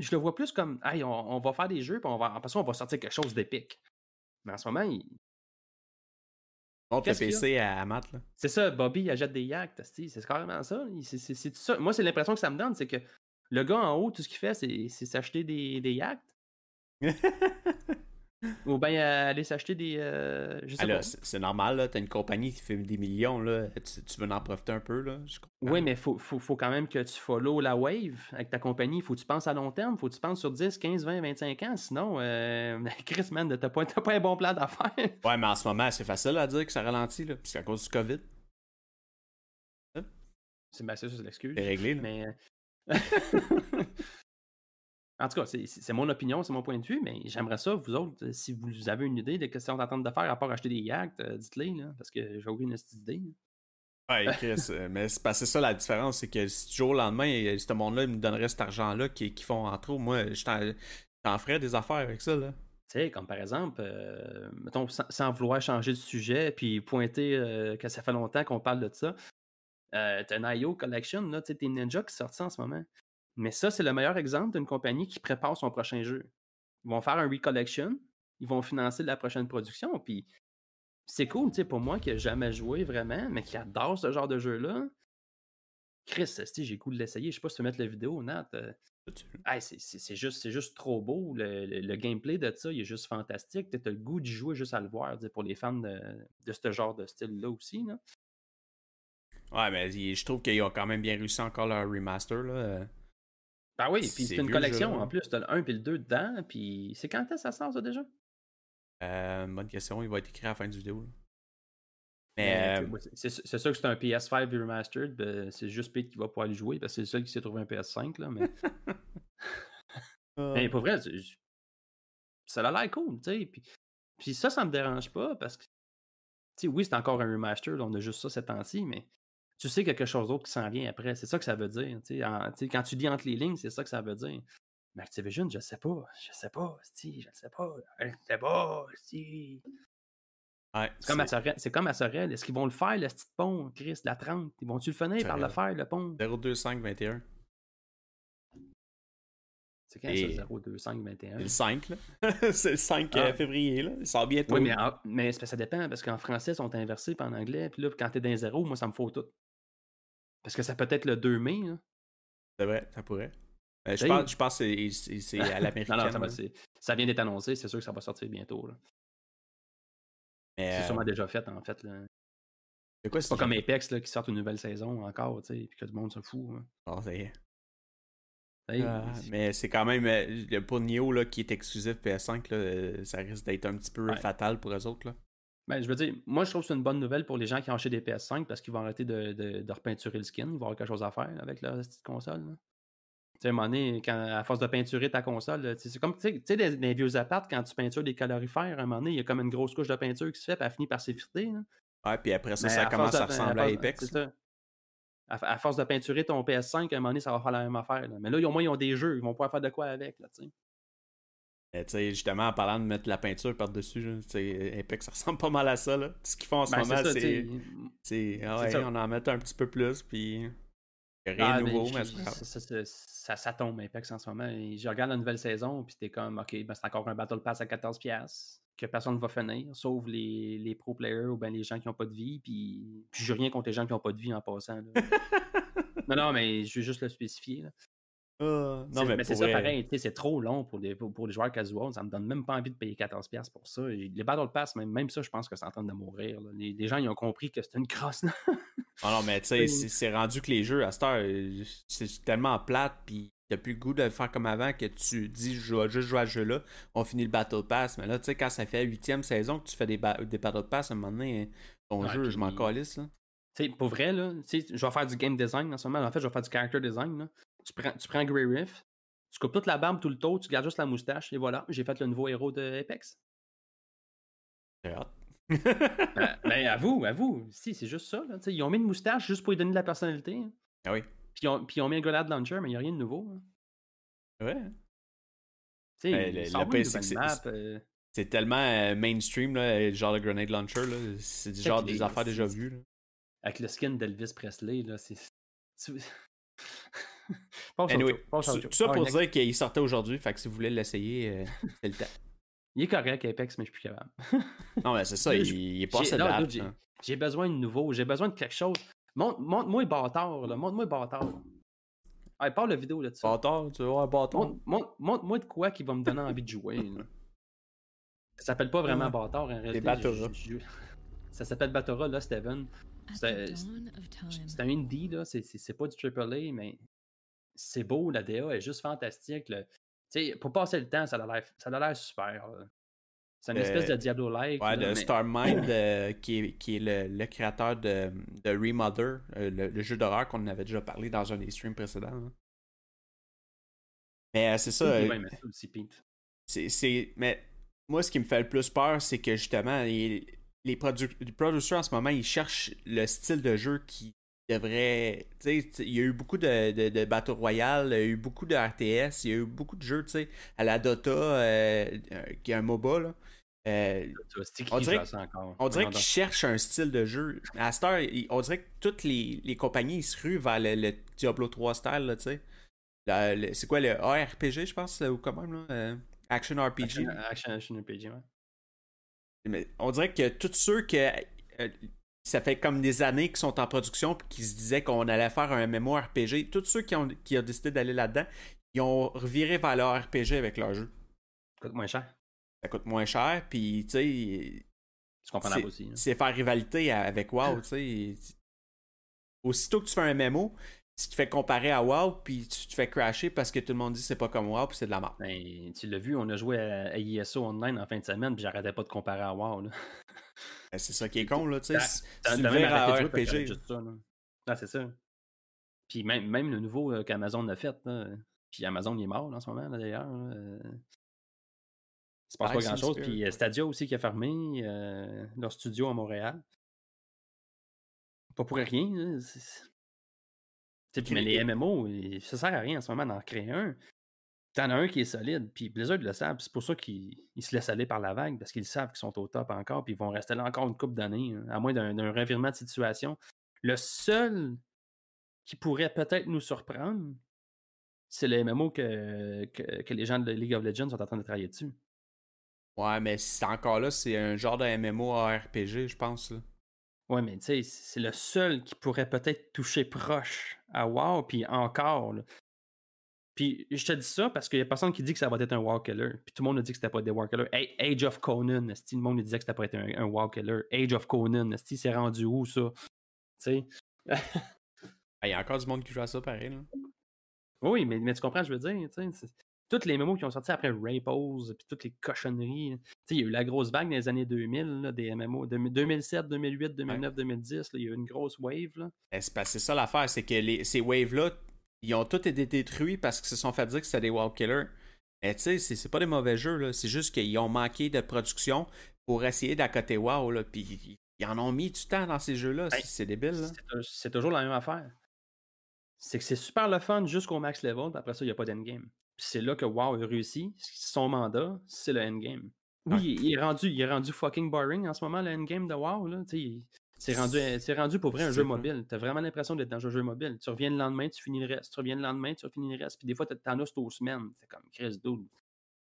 je le vois plus comme, hey, on, on va faire des jeux, puis on va, après ça, on va sortir quelque chose d'épique. Mais en ce moment, il- Montre le? PC à, à Matt, là. c'est ça, Bobby il achète des yachts, asti, c'est carrément ça. ça. Moi, c'est l'impression que ça me donne, c'est que le gars en haut, tout ce qu'il fait, c'est c'est s'acheter des, des yachts. Ou bien euh, aller s'acheter des. euh, Ah, c'est normal, là. T'as une compagnie qui fait des millions, là. Tu, tu veux en profiter un peu, là? Je. Oui, mais faut, faut, faut quand même que tu follow la wave avec ta compagnie. Faut que tu penses à long terme. Faut que tu penses sur 10, 15, 20, 25 ans. Sinon, euh, Chris, man, t'as pas, t'as pas un bon plan d'affaires. Ouais, mais en ce moment, c'est facile à dire que ça ralentit, là. Puis c'est à cause du COVID. C'est ben, ça, c'est l'excuse. C'est réglé, là. Mais. en tout cas, c'est- mon opinion, c'est mon point de vue, mais j'aimerais ça, vous autres, euh, si vous avez une idée de ce qu'on train de faire à part acheter des yachts, euh, dites-les, parce que j'ai aucune idée. Ouais, Chris, euh, mais c'est parce que ça la différence, c'est que si du jour au lendemain, ce monde-là me donnerait cet argent-là qu'ils font en trop, moi, je t'en- j'en ferais des affaires avec ça, là. Tu sais, comme par exemple, euh, mettons, sans, sans vouloir changer de sujet, puis pointer euh, que ça fait longtemps qu'on parle de ça, euh, t'as un IO Collection, là, t'es Ninja qui est sorti en ce moment. Mais ça, c'est le meilleur exemple d'une compagnie qui prépare son prochain jeu. Ils vont faire un recollection, ils vont financer la prochaine production, puis c'est cool, tu sais, pour moi qui n'a jamais joué vraiment, mais qui adore ce genre de jeu-là. Chris, j'ai goût de l'essayer. Je sais pas si tu peux mettre la vidéo, Nat. euh, Hey, c'est- juste, juste trop beau. Le, le- le gameplay de ça, il est juste fantastique. Tu as le goût d'y jouer juste à le voir, pour les fans de, de ce genre de style-là aussi. Là. Ouais, mais je trouve qu'ils ont quand même bien réussi encore leur remaster, là. Ben oui, puis c'est une collection en plus. Tu as le 1 et le 2 dedans. Puis c'est quand est-ce que ça sort, ça déjà? Euh, bonne question, il va être écrit à la fin du vidéo, là. Mais, euh, c'est- sûr que c'est un PS5 remastered. ben, c'est juste Pete qui va pouvoir le jouer parce que c'est le seul qui s'est trouvé un PS5. Là, mais... euh, Mais pour vrai, ça a l'air cool, tu sais. Puis, puis ça, ça me dérange pas parce que, tu sais, oui, c'est encore un remaster, là, on a juste ça ces temps-ci, mais tu sais quelque chose d'autre qui s'en vient après. C'est ça que ça veut dire. en- quand tu lis entre les lignes, c'est ça que ça veut dire. Mais Activision, je sais pas, je sais pas, si, je sais pas, je sais pas, si. ouais, C'est comme à Sorel. Est-ce qu'ils vont le faire, le petit pont, Chris, la 30? Ils vont-tu le finir par le faire, le pont? 02521. C'est quand Et- ça, 02521? C'est le 5, là. c'est le 5 Ah. euh, février, là. Il sort bientôt. Oui, mais, mais ça dépend, parce qu'en français, ils sont inversés, puis en anglais, puis là, quand t'es dans les zéros, moi, ça me faut tout. Parce que ça peut être le 2 mai, là. C'est vrai, ça pourrait. Euh, je, pense, je pense que c'est- à l'américaine. non, ça, va- ça vient d'être annoncé, c'est sûr que ça va sortir bientôt, C'est euh, sûrement déjà fait, en fait, là. C'est pas comme Apex, là, qui sort une nouvelle saison encore, tu sais, puis que tout le monde se fout. hein. Oh, c'est- Hey, Ah, mais c'est quand même. euh, pour Nioh, là, qui est exclusif PS5, là, euh, ça risque d'être un petit peu Ouais. fatal pour eux autres. Là. Ben, je veux dire, moi, je trouve que c'est une bonne nouvelle pour les gens qui ont acheté des PS5 parce qu'ils vont arrêter de, de, de repeinturer le skin. Ils vont avoir quelque chose à faire avec leur petite console. là. Tu sais, à un moment donné, quand, à force de peinturer ta console, c'est comme, tu sais- des, des vieux apparts, quand tu peintures des calorifères, à un moment donné, il y a comme une grosse couche de peinture qui se fait, puis elle finit par s'effriter. Ouais, puis après ça, Mais ça à commence à ressembler à force- Apex. c'est ça. À, à force de peinturer ton PS5, à un moment donné, ça va faire la même affaire. là. Mais là, au moins, ils ont des jeux. Ils vont pouvoir faire de quoi avec. Là, tu sais. Euh, tu sais, justement, en parlant de mettre la peinture par-dessus, Apex, ça ressemble pas mal à ça. Là. Ce qu'ils font en ce Ben, moment, c'est ah ouais, on en met un petit peu plus, puis. rien Ah, de nouveau, je- mais ça, ça, ça, ça- ça tombe Apex en ce moment. Et je regarde la nouvelle saison, puis t'es comme, OK, ben, c'est encore un Battle Pass à 14$ que personne ne va finir, sauf les, les pro players ou ben les gens qui n'ont pas de vie. Puis, puis j'ai rien contre les gens qui n'ont pas de vie en passant. là. non, non, mais je veux juste le spécifier. là. Ah, non, mais, mais c'est ça vrai, pareil, sais, c'est trop long pour les, pour, pour les joueurs casuals. Ça me donne même pas envie de payer 14$ pour ça. Et les Battle Pass, même, même ça, je pense que c'est en train de mourir. Les, les gens, ils ont compris que c'était une crosse. Ah non, mais tu sais, c'est rendu que les jeux, à cette heure, euh, c'est tellement plate, puis t'as plus le goût de le faire comme avant que tu dis, je vais juste jouer à ce jeu-là, on finit le Battle Pass. Mais là, tu sais, quand ça fait la huitième saison que tu fais des, des Battle Pass, à un moment donné, ton Ouais, jeu, je m'en calisse, là. Tu sais, pour vrai, là, je vais faire du game design en ce moment. En fait, je vais faire du character design. là. Tu, prends, tu prends Grey Riff, tu coupes toute la barbe, tout le tour, tu gardes juste la moustache, et voilà, j'ai fait le nouveau héros de Apex. J'ai hâte. ben, ben, à vous, à vous. Si, c'est juste ça. Là. Ils ont mis une moustache juste pour lui donner de la personnalité. hein. Ah oui. Puis ils ont, puis ils ont mis un grenade launcher, mais il n'y a rien de nouveau. hein. Ouais. Tu sais, le- le c'est euh, tellement euh, mainstream, là, le genre de grenade launcher. C'est du genre les- des affaires déjà vues, là. avec le skin d'Elvis Presley. Là, c'est... Anyway, tout ça Ah, pour dire qu'il sortait aujourd'hui, fait que si vous voulez l'essayer, euh, c'est le temps. Il est correct, Apex, mais je suis plus capable. Non, mais c'est ça, il, est pas date, dude, j'ai- là. J'ai besoin de nouveau, j'ai besoin de quelque chose. Montre- Montre-moi bâtard, là. Montre-moi bâtard. Allez, parle la vidéo là de ça. Bâtard, tu veux voir un bâtard? Montre- montre- Montre-moi de quoi qui va me donner envie de jouer. là. Ça s'appelle pas vraiment Ouais. bâtard en réalité. Je- Ça s'appelle Batora, là, Steven. C'est- un indie, là. C'est- C'est c'est pas du AAA, mais c'est beau. La DA est juste fantastique. pour passer le temps, ça a l'air super. là. C'est une espèce Euh, de Diablo-like. Ouais, là, de mais- Starmind, euh, qui est, qui est le, le créateur de, de Remother, euh, le, le jeu d'horreur qu'on avait déjà parlé dans un des streams précédents. hein. Mais euh, c'est ça. Oui, mais ça aussi, Pete. c'est, c'est- Mais moi, ce qui me fait le plus peur, c'est que justement, les, les, produ- les producteurs en ce moment, ils cherchent le style de jeu qui devrait. Tu sais, il y a eu beaucoup de, de, de Battle Royale, il y a eu beaucoup de RTS, il y a eu beaucoup de jeux, tu sais, à la Dota, euh, euh, qui est un MOBA, là. Euh, on dirait dirait qu'ils cherchent un style de jeu. À cette heure, on dirait que toutes les, les compagnies ils se ruent vers le, le Diablo 3 style, tu sais. C'est quoi le ARPG, je pense, ou quand même, là? Action RPG. Action, action, action RPG, ouais. Mais on dirait que tous ceux que. Ça fait comme des années qu'ils sont en production puis qui se disaient qu'on allait faire un MMORPG. Tous ceux qui ont, qui ont décidé d'aller là-dedans, ils ont reviré vers leur RPG avec leur jeu. Coûte moins cher. Ça coûte moins cher, puis tu sais, C'est comprenable aussi. hein. c'est faire rivalité avec WoW, tu sais. Aussitôt que tu fais un MMO, tu te fais comparer à WoW, puis tu te fais crasher parce que tout le monde dit que c'est pas comme WoW, puis c'est de la merde. Ben, tu l'as vu, on a joué à, ISO online en fin de semaine, puis j'arrêtais pas de comparer à WoW. Ben, C'est ça qui est con, là, tu sais. Si tu le même à RPG. juste ça. Là. Ah, c'est ça. Puis même, même le nouveau euh, qu'Amazon a fait, là, puis Amazon il est mort là, en ce moment, d'ailleurs. euh, Il se passe Ouais, pas grand-chose. Puis euh, Stadia aussi qui a fermé euh, leur studio à Montréal. Pas pour rien. là, c'est- c'est- Tu sais, puis, mais les MMO, ça sert à rien en ce moment d'en créer un. T'en as un qui est solide, puis Blizzard le savent, c'est pour ça qu'ils ils se laissent aller par la vague, parce qu'ils savent qu'ils sont au top encore, puis ils vont rester là encore une couple d'années, hein, à moins d'un revirement de situation. Le seul qui pourrait peut-être nous surprendre, c'est le MMO que, que, que les gens de League of Legends sont en train de travailler dessus. Ouais, mais c'est encore là, c'est un genre de MMO RPG, je pense. là. Ouais, mais tu sais, c'est le seul qui pourrait peut-être toucher proche à WoW, puis encore. là. Puis je te dis ça parce qu'il y a personne qui dit que ça va être un WoW killer. Puis tout le monde a dit que c'était pas des WoW killers. Hey, Age of Conan, le monde disait que c'était pas être un, un WoW killer. Age of Conan, c'est rendu où ça? Tu sais? Ah, Il y a encore du monde qui joue à ça, pareil. Là. Oui, mais, mais tu comprends, je veux dire, tu sais, c'est- toutes les mémos qui ont sorti après Rapose, puis toutes les cochonneries. Tu sais, il y a eu la grosse vague dans les années 2000, là, des MMO. de- 2007, 2008, 2009, 2010, là, il y a eu une grosse wave. Là. Eh, C'est ça l'affaire, c'est que les, ces waves-là, ils ont tous été détruits parce qu'ils se sont fait dire que c'était des WoW killers. Mais tu sais, c'est pas des mauvais jeux. C'est juste qu'ils ont manqué de production pour essayer d'accoter WoW, là. Puis ils en ont mis du temps dans ces jeux-là. Ben, C'est- débile. C'est tou- C'est toujours la même affaire. C'est que c'est super le fun jusqu'au max level, puis après ça, il n'y a pas d'endgame. Puis c'est là que WoW a réussi. Son mandat, c'est le endgame. Oui, Ouais. il, est rendu, il est rendu fucking boring en ce moment, le endgame de WoW. Là. C'est rendu, c'est rendu pour vrai un jeu vrai. mobile. T'as vraiment l'impression d'être dans un jeu mobile. Tu reviens le lendemain, tu finis le reste. Tu reviens le lendemain, tu finis le reste. Puis des fois, t'en as aux semaines. C'est comme Chris Dude.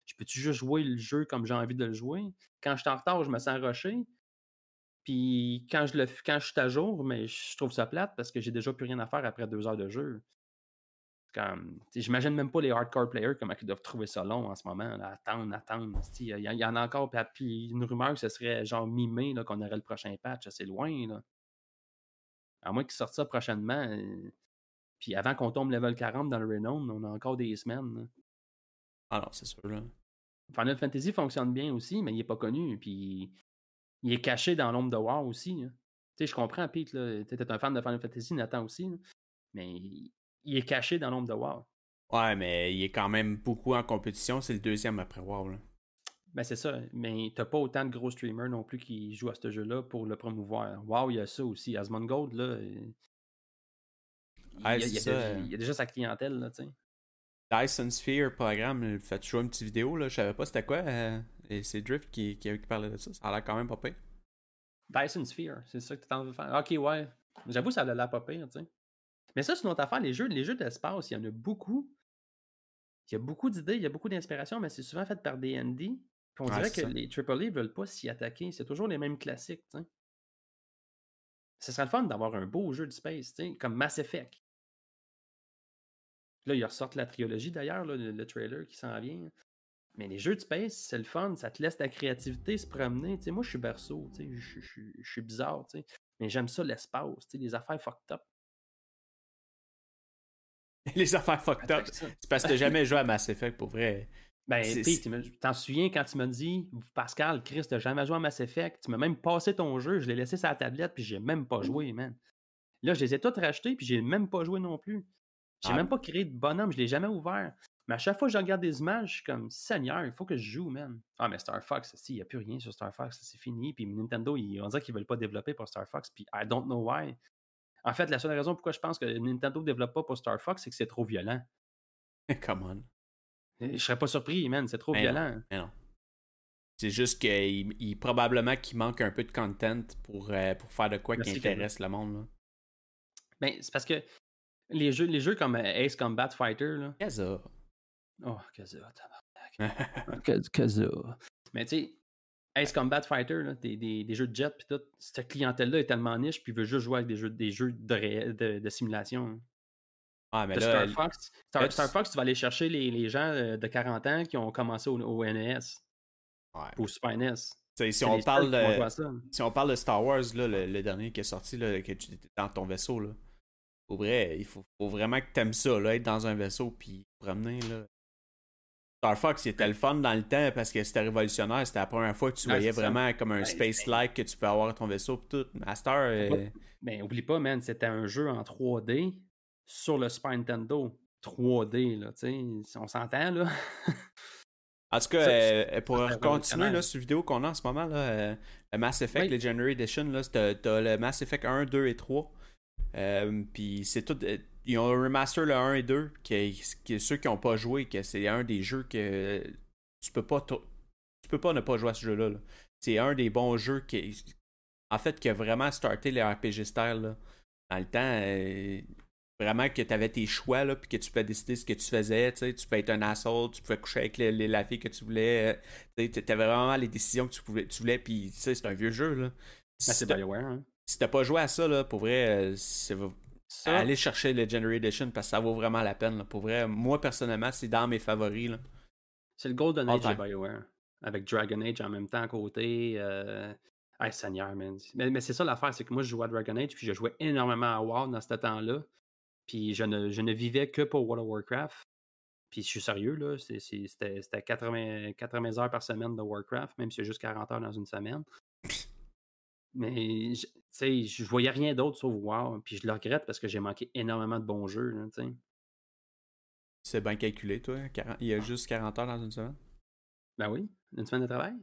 Je peux-tu juste jouer le jeu comme j'ai envie de le jouer? Quand je suis en retard, je me sens rushé. Puis quand je le quand je suis à jour, mais je trouve ça plate parce que j'ai déjà plus rien à faire après deux heures de jeu. Comme, tu j'imagine même pas les hardcore players comment ils doivent trouver ça long en ce moment. là, attendre, attendre. Tu Il y, en a encore. Puis, une rumeur que ce serait genre mi-mai qu'on aurait le prochain patch. C'est loin. Là. À moins qu'ils sortent ça prochainement. euh, Puis avant qu'on tombe level 40 dans le Renown, on a encore des semaines. là. Ah non, c'est sûr, là. Final Fantasy fonctionne bien aussi, mais il est pas connu. Puis il est caché dans l'ombre de WoW aussi. là. Tu sais, je comprends, Pete, là. T'es un fan de Final Fantasy, Nathan aussi. là. Mais il est caché dans l'ombre de WoW. Ouais, mais il est quand même beaucoup en compétition. C'est le deuxième après WoW, là. Ben c'est ça, mais t'as pas autant de gros streamers non plus qui jouent à ce jeu-là pour le promouvoir. WoW, il y a ça aussi. Asmongold, là, il y a, il y déjà- il y a déjà sa clientèle, là, tu sais. Dyson Sphere programme, il fait toujours une petite vidéo, là. Je savais pas c'était quoi. euh, et c'est Drift qui, qui, qui parlait de ça. Ça a l'air quand même pas pire. Dyson Sphere, c'est ça que tu en veux faire. Ok, ouais. J'avoue, ça a l'air pas pire, tu sais. Mais ça, c'est une autre affaire. Les jeux, les jeux d'espace, il y en a beaucoup. Il y a beaucoup d'idées, il y a beaucoup d'inspiration, mais c'est souvent fait par des. Puis on dirait que ça. les AAA veulent pas s'y attaquer. C'est toujours les mêmes classiques, tu sais. Ce serait le fun d'avoir un beau jeu de space, comme Mass Effect. Là, ils ressortent la trilogie d'ailleurs, le, le trailer qui s'en vient. Mais les jeux de space, c'est le fun, ça te laisse ta créativité se promener. Moi, je suis berceau, je, suis bizarre. Mais j'aime ça l'espace, les affaires fucked up. Les affaires fucked up. C'est parce que t'as jamais joué à Mass Effect pour vrai. Ben, tu t'en souviens quand tu m'as dit, Pascal, Chris, t'as jamais joué à Mass Effect, tu m'as même passé ton jeu, je l'ai laissé sur la tablette, puis j'ai même pas joué, man. Là, je les ai toutes rachetés, puis j'ai même pas joué non plus. J'ai Ah. même pas créé de bonhomme, je l'ai jamais ouvert. Mais à chaque fois que je regarde des images, je suis comme, Seigneur, il faut que je joue, man. Ah, mais Star Fox, il n'y a plus rien sur Star Fox, c'est fini. Puis Nintendo, ils- on dirait qu'ils veulent pas développer pour Star Fox, puis I don't know why. En fait, la seule raison pourquoi je pense que Nintendo développe pas pour Star Fox, c'est que c'est trop violent. Come on. Je serais pas surpris, man, c'est trop Mais non. violent. Mais non. C'est juste qu'il il- probablement qu'il manque un peu de content pour, euh, pour faire de quoi qui intéresse le monde. Là. Ben, c'est parce que les jeux, les jeux comme euh, Ace Combat Fighter, là. Que Oh, ça, tabarnak. ça. Mais tu sais, Ace Combat Fighter, là, des, des, des jeux de jet, puis tout, cette clientèle-là est tellement niche, puis veut juste jouer avec des jeux, des jeux de, ré- de, de simulation. ah, mais là, Star Fox. Star, tu- Fox, tu vas aller chercher les, les gens euh, de 40 ans qui ont commencé au, au NES, ouais. au Super NES. Tu si on parle de, si on parle de Star Wars, là, le, le dernier qui est sorti, là, que tu étais dans ton vaisseau, là. Pour vrai, il faut, faut vraiment que t'aimes ça, là, être dans un vaisseau puis promener, là. Star Fox, c'était le fun dans le temps parce que c'était révolutionnaire. C'était la première fois que tu Ouais, voyais ça. vraiment comme un Ouais, space-like que tu peux avoir ton vaisseau tout. Master, euh, Ben, oublie pas, man, c'était un jeu en 3D sur le Super Nintendo. 3D, là, tu sais, on s'entend, là. En tout cas, Ça, euh, pour continuer là, sur la vidéo qu'on a en ce moment, là, euh, le Mass Effect Oui. Legendary Edition, là, t'as t'as le Mass Effect 1, 2 et 3. Euh, Puis c'est tout. euh, ils ont remaster le 1 et 2, qui, ceux qui n'ont pas joué, que c'est un des jeux que tu peux pas tu peux pas ne pas jouer à ce jeu-là. là. C'est un des bons jeux qui en fait qui a vraiment starté les RPG style là. Dans le temps, euh, vraiment que tu avais tes choix, là, puis que tu pouvais décider ce que tu faisais. Tu pouvais être un asshole, tu pouvais coucher avec les- la fille que tu voulais. Tu avais vraiment les décisions que tu, pouvais, tu voulais, puis c'est un vieux jeu. Là. Ben, c'est BioWare, hein. si t'as pas joué à ça, là, pour vrai, euh, c'est Ça, allez chercher Legendary Edition parce que ça vaut vraiment la peine. là. Pour vrai, moi personnellement, c'est dans mes favoris. Là. c'est le Golden All Age de. BioWare. Avec Dragon Age en même temps à côté. Euh... Hey, Seigneur, man. Mais, mais c'est ça l'affaire, c'est que moi, je jouais à Dragon Age, puis je jouais énormément à WoW dans ce temps-là. Puis je ne, je ne vivais que pour World of Warcraft. Puis je suis sérieux, là, c'était c'était 80, 80 heures par semaine de Warcraft, même si c'est juste 40 heures dans une semaine. Mais, je- tu sais, je voyais rien d'autre sauf WoW. Puis je le regrette parce que j'ai manqué énormément de bons jeux, là, tu sais. C'est bien calculé, toi. 40 Il y a juste 40 heures dans une semaine? Ben oui, une semaine de travail.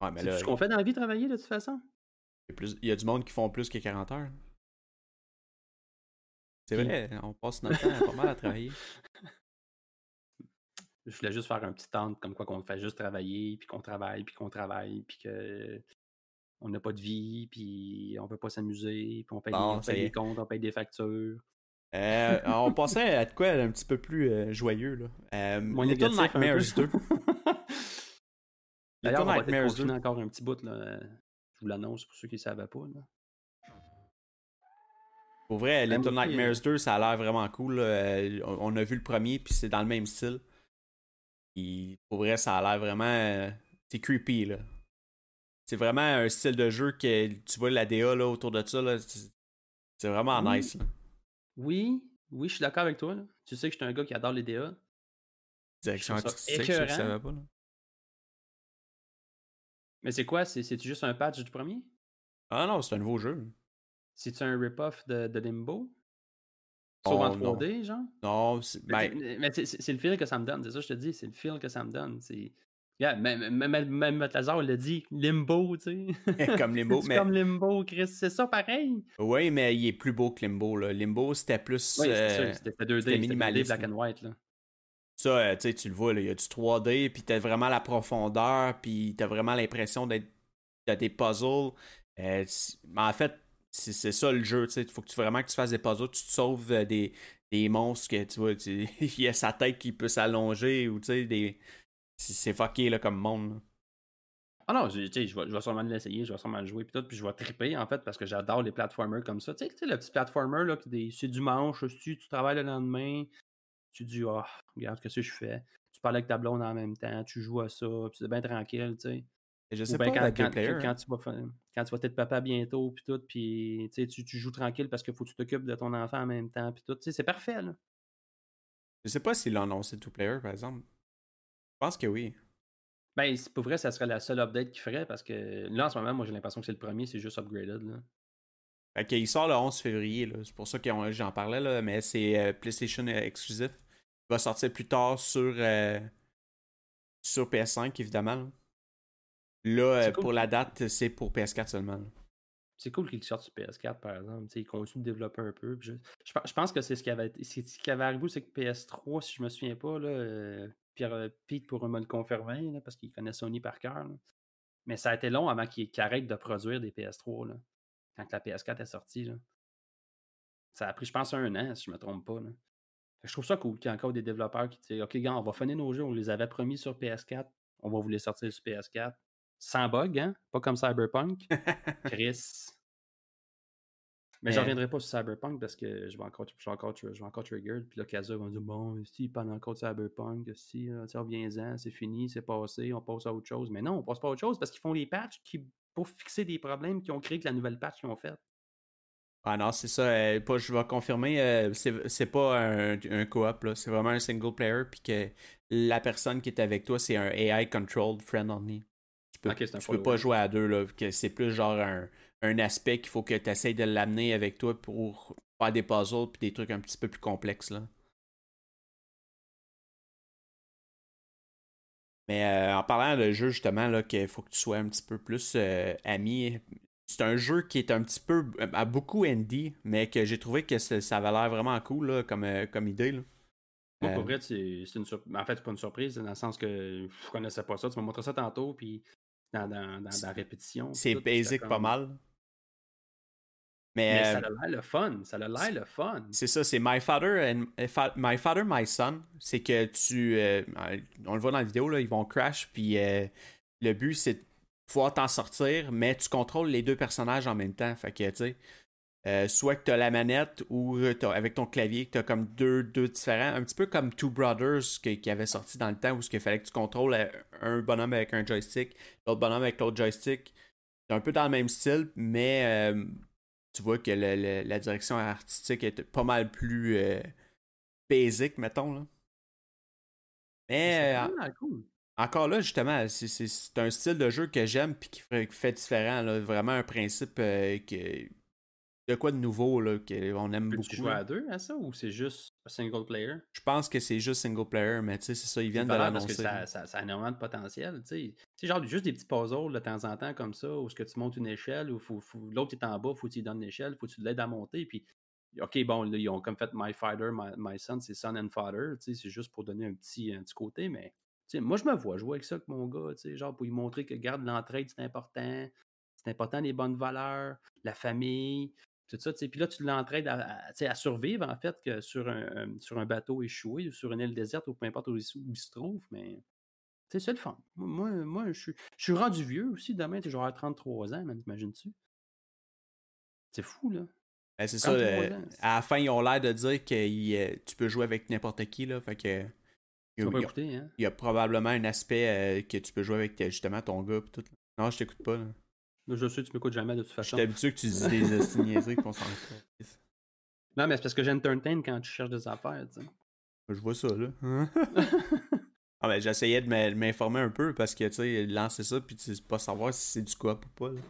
Ouais, mais C'est là, ce qu'on fait dans la vie, travailler, de toute façon? il y, a plus- il y a du monde qui font plus que 40 heures. C'est vrai, on passe notre temps pas mal à travailler. Je voulais juste faire un petit tente comme quoi qu'on fait juste travailler, puis qu'on travaille, puis qu'on travaille, puis que on n'a pas de vie, puis on peut pas s'amuser, puis on paye, des- on paye comptes, on paye des factures. Euh, on passait à de quoi un petit peu plus euh, joyeux. Là. Euh, Moins Little. Nightmares 2. D'ailleurs, on va Nightmares confiné 2. encore un petit bout, là. euh, Je vous l'annonce pour ceux qui ne savaient pas. Là. Pour vrai, Little Nightmares 2, ça a l'air vraiment cool. Euh, On a vu le premier, puis c'est dans le même style. Pour vrai, ça a l'air vraiment. euh, C'est creepy, là. C'est vraiment un style de jeu que tu vois la DA là, autour de ça. là, C'est c'est vraiment Oui. nice. là. Oui, oui, je suis d'accord avec toi. là. Tu sais que je suis un gars qui adore les DA. Direction artistique, je écœurant. savais pas. Là. Mais c'est quoi? C'est c'est juste un patch du premier? Ah non, c'est un nouveau jeu. C'est-tu un rip-off de, de Limbo? Sauf en Oh, non. 3D, genre? Non, c'est- Mais ben, mais c'est c'est- c'est le feel que ça me donne, c'est ça que je te dis, c'est le feel que ça me donne. c'est- Yeah, même, Matlazar l'a dit, Limbo, tu sais. comme Limbo. C'est mais... comme Limbo, Chris, c'est ça pareil. Oui, mais il est plus beau que Limbo. Là. Limbo, c'était plus. Oui, euh, c'était 2D, c'était c'était minimaliste, black and white. Là. Ça, euh, tu sais, tu le vois, là, il y a du 3D, puis t'as vraiment la profondeur, puis t'as vraiment l'impression d'être t'as des puzzles. Euh, mais en fait, c'est ça le jeu, tu sais. Il faut que tu vraiment que tu fasses des puzzles, tu te sauves euh, des, des monstres que tu vois, tu- il y a sa tête qui peut s'allonger, ou tu sais, des. C'est c'est fucké là, comme monde. là. Ah non, je vais, je vais sûrement l'essayer, je vais sûrement le jouer, puis tout, puis je vais triper, en fait, parce que j'adore les platformers comme ça. Tu sais, le petit platformer, là, c'est du manche, tu, tu travailles le lendemain, tu dis, ah, regarde, qu'est-ce que je fais? Tu parles avec ta blonde en même temps, tu joues à ça, puis c'est bien tranquille, tu sais. Et Je sais pas, quand, quand- tu vas, quand tu vas être papa bientôt, puis tout, puis tu tu, joues tranquille parce qu'il faut que tu t'occupes de ton enfant en même temps, puis tout. Tu sais, c'est parfait, là. Je sais pas s'il a annoncé two player, par exemple. Je pense que oui. Ben, c'est- pour vrai, ça serait la seule update qu'il ferait parce que là, en ce moment, moi, j'ai l'impression que c'est le premier, c'est juste upgraded, là. Fait qu'il sort le 11 février, là. c'est pour ça que j'en parlais, là, mais c'est euh, PlayStation euh, exclusif. Il va sortir plus tard sur, euh, sur PS5, évidemment. Là, Là, euh, C'est cool. pour la date, c'est pour PS4 seulement. là. C'est cool qu'il sorte sur PS4, par exemple. Il continue de développer un peu. Je, je pe- je pense que c'est ce qui avait, ce qui avait arrivé, c'est que PS3, si je me souviens pas, là, Pierre, euh, Pete me le confirmer, là, parce qu'il connaît Sony par cœur. là. Mais ça a été long avant qu'il qu'il arrête de produire des PS3, là, quand la PS4 est sortie. Là. Ça a pris, je pense, un an, si je me trompe pas. Là. Je trouve ça cool qu'il y a encore des développeurs qui disent Ok, gars, on va finir nos jeux, on les avait promis sur PS4, on va vous les sortir sur PS4. Sans bug, hein? Pas comme Cyberpunk. Chris. Mais je Mais- reviendrai pas sur Cyberpunk parce que je vais encore, je vais encore, je vais encore triggered. Puis là, Kaza va me dire Bon, si, il parle encore de Cyberpunk, si, reviens-en, c'est fini, c'est passé, on passe à autre chose. Mais non, on passe pas à autre chose parce qu'ils font les patchs qui, pour fixer des problèmes qui ont créé que la nouvelle patch qu'ils ont faite. Ah non, c'est ça. euh, pas, je vais confirmer, euh, c'est pas un, un co-op, là, c'est vraiment un single player, puis que la personne qui est avec toi, c'est un AI controlled friend only. Tu peux, tu peux pas jouer à deux, là, que c'est plus genre un, un aspect qu'il faut que tu essayes de l'amener avec toi pour faire des puzzles puis des trucs un petit peu plus complexes. Là. Mais euh, en parlant de jeu, justement, là, qu'il faut que tu sois un petit peu plus euh, ami, c'est un jeu qui est un petit peu à beaucoup indie, mais que j'ai trouvé que ça avait l'air vraiment cool là, comme, euh, comme idée. Là. Moi, Euh, pour vrai, c'est c'est une surprise. En fait, c'est pas une surprise, dans le sens que je connaissais pas ça. Tu m'as montré ça tantôt, puis dans, dans, dans, dans la répétition. c'est basic pas mal. Mais, Mais euh, ça a l'air le fun. Ça a l'air le fun. C'est ça, c'est My Father and eh, Fa- My Father, My Son. C'est que tu. euh, on le voit dans la vidéo, là, ils vont crash, puis euh, le but, c'est de pouvoir t'en sortir, mais tu contrôles les deux personnages en même temps. Fait que, tu sais, euh, soit que tu as la manette ou avec ton clavier, que tu as comme deux, deux différents. Un petit peu comme Two Brothers que- qui avait sorti dans le temps où il fallait que tu contrôles un bonhomme avec un joystick, l'autre bonhomme avec l'autre joystick. C'est un peu dans le même style, mais. Tu vois que le- le- la direction artistique est pas mal plus euh, basic, mettons. Là. Mais euh, cool. encore là, justement, c'est- un style de jeu que j'aime fait, qui fait différent. là. Vraiment un principe euh, que. De quoi de nouveau là, qu'on aime beaucoup. jouer là? à deux à ça ou c'est juste un single player? Je pense que c'est juste single player, mais tu sais, c'est ça, ils viennent de Voilà, parce que l'annoncer. ça, ça, ça a énormément de potentiel. Tu sais, C'est genre juste des petits puzzles de temps en temps comme ça, où ce que tu montes une échelle, faut- l'autre est en bas, faut que tu lui donnes l'échelle, faut que tu l'aides à monter. Puis, OK, bon, là, ils ont comme fait My Father, My, My Son, c'est Son and Father. tu sais, C'est juste pour donner un petit, un petit côté, mais tu sais, moi, je me vois jouer avec ça avec mon gars, tu sais, genre pour lui montrer que, garde l'entraide, c'est important. C'est important les bonnes valeurs, la famille, tout ça. Puis là, tu l'entraides à, à, à survivre, en fait, que sur un, un- sur un bateau échoué ou sur une île déserte ou peu importe où, il se- où il se trouve. Mais c'est le fun. Moi, moi, je suis je suis rendu vieux aussi. Demain, tu vais avoir 33 ans, t'imagines-tu? C'est fou, là. Ben, c'est ça. 33 euh, ans, à la fin, ils ont l'air de dire que euh, tu peux jouer avec n'importe qui. Là, fait que. Il y, a, écouter, hein? il y a probablement un aspect euh, que tu peux jouer avec euh, justement ton gars. tout. Non, je t'écoute pas. Là. Je sais, tu m'écoutes jamais de toute Je façon. suis habitué que tu dis des niaiseries qu'on s'en fout. Non, mais c'est parce que j'entertain quand tu cherches des affaires, tu sais. Je vois ça, là. ah, ben, j'essayais de me- de m'informer un peu parce que, tu sais, lancer ça, puis tu sais pas savoir si c'est du coop ou pas. là.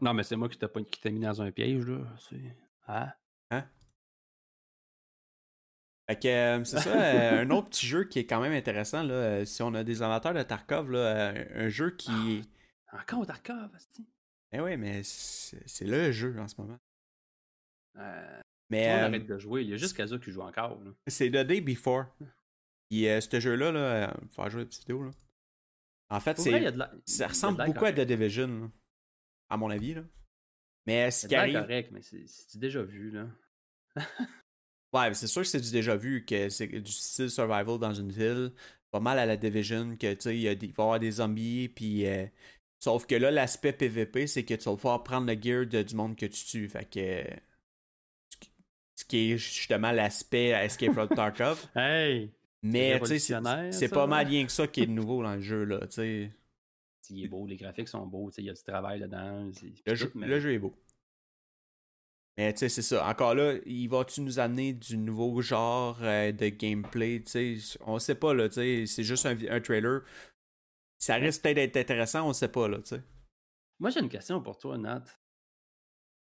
non, mais c'est moi qui t'ai pas- qui t'ai mis dans un piège, là. C'est... Hein? Fait que euh, c'est ça, euh, un autre petit jeu qui est quand même intéressant, là, euh, si on a des amateurs de Tarkov, là, euh, un jeu qui... Encore Tarkov. Eh ouais, mais c'est le jeu en ce moment. Euh, Mais monde euh, arrête de jouer. Il y a juste Kaza qui joue encore, c'est The Day Before. Puis euh, ce jeu-là, là, euh, faut jouer une petite vidéo, là. En fait, vrai, il la- il ça ressemble beaucoup à. The Division, là, à mon avis, là. Mais ce Il qui arrive... correct, mais c'est, c'est déjà vu, là? Ouais, mais c'est sûr que c'est du déjà vu, que c'est du style survival dans une ville, pas mal à la Division, que tu sais, il y a des- il va y avoir des zombies, puis. Sauf que là, l'aspect PVP, c'est que tu vas pouvoir prendre le gear de, du monde que tu tues. Fait que. ce qui- est justement l'aspect Escape from Tarkov. Hey! Mais tu sais, c'est- c'est pas mal rien que ça qui est de nouveau dans le jeu, là. Tu sais, Il est beau, les graphiques sont beaux, tu sais, il y a du travail dedans. le, jeu, mais- le jeu est beau. Mais tu sais, c'est ça. Encore là, il va-tu nous amener du nouveau genre euh, de gameplay? Tu sais, on sait pas, là. Tu sais, c'est juste un, un trailer. Ça risque peut-être d'être intéressant, on sait pas, là. Tu sais. Moi, j'ai une question pour toi, Nat.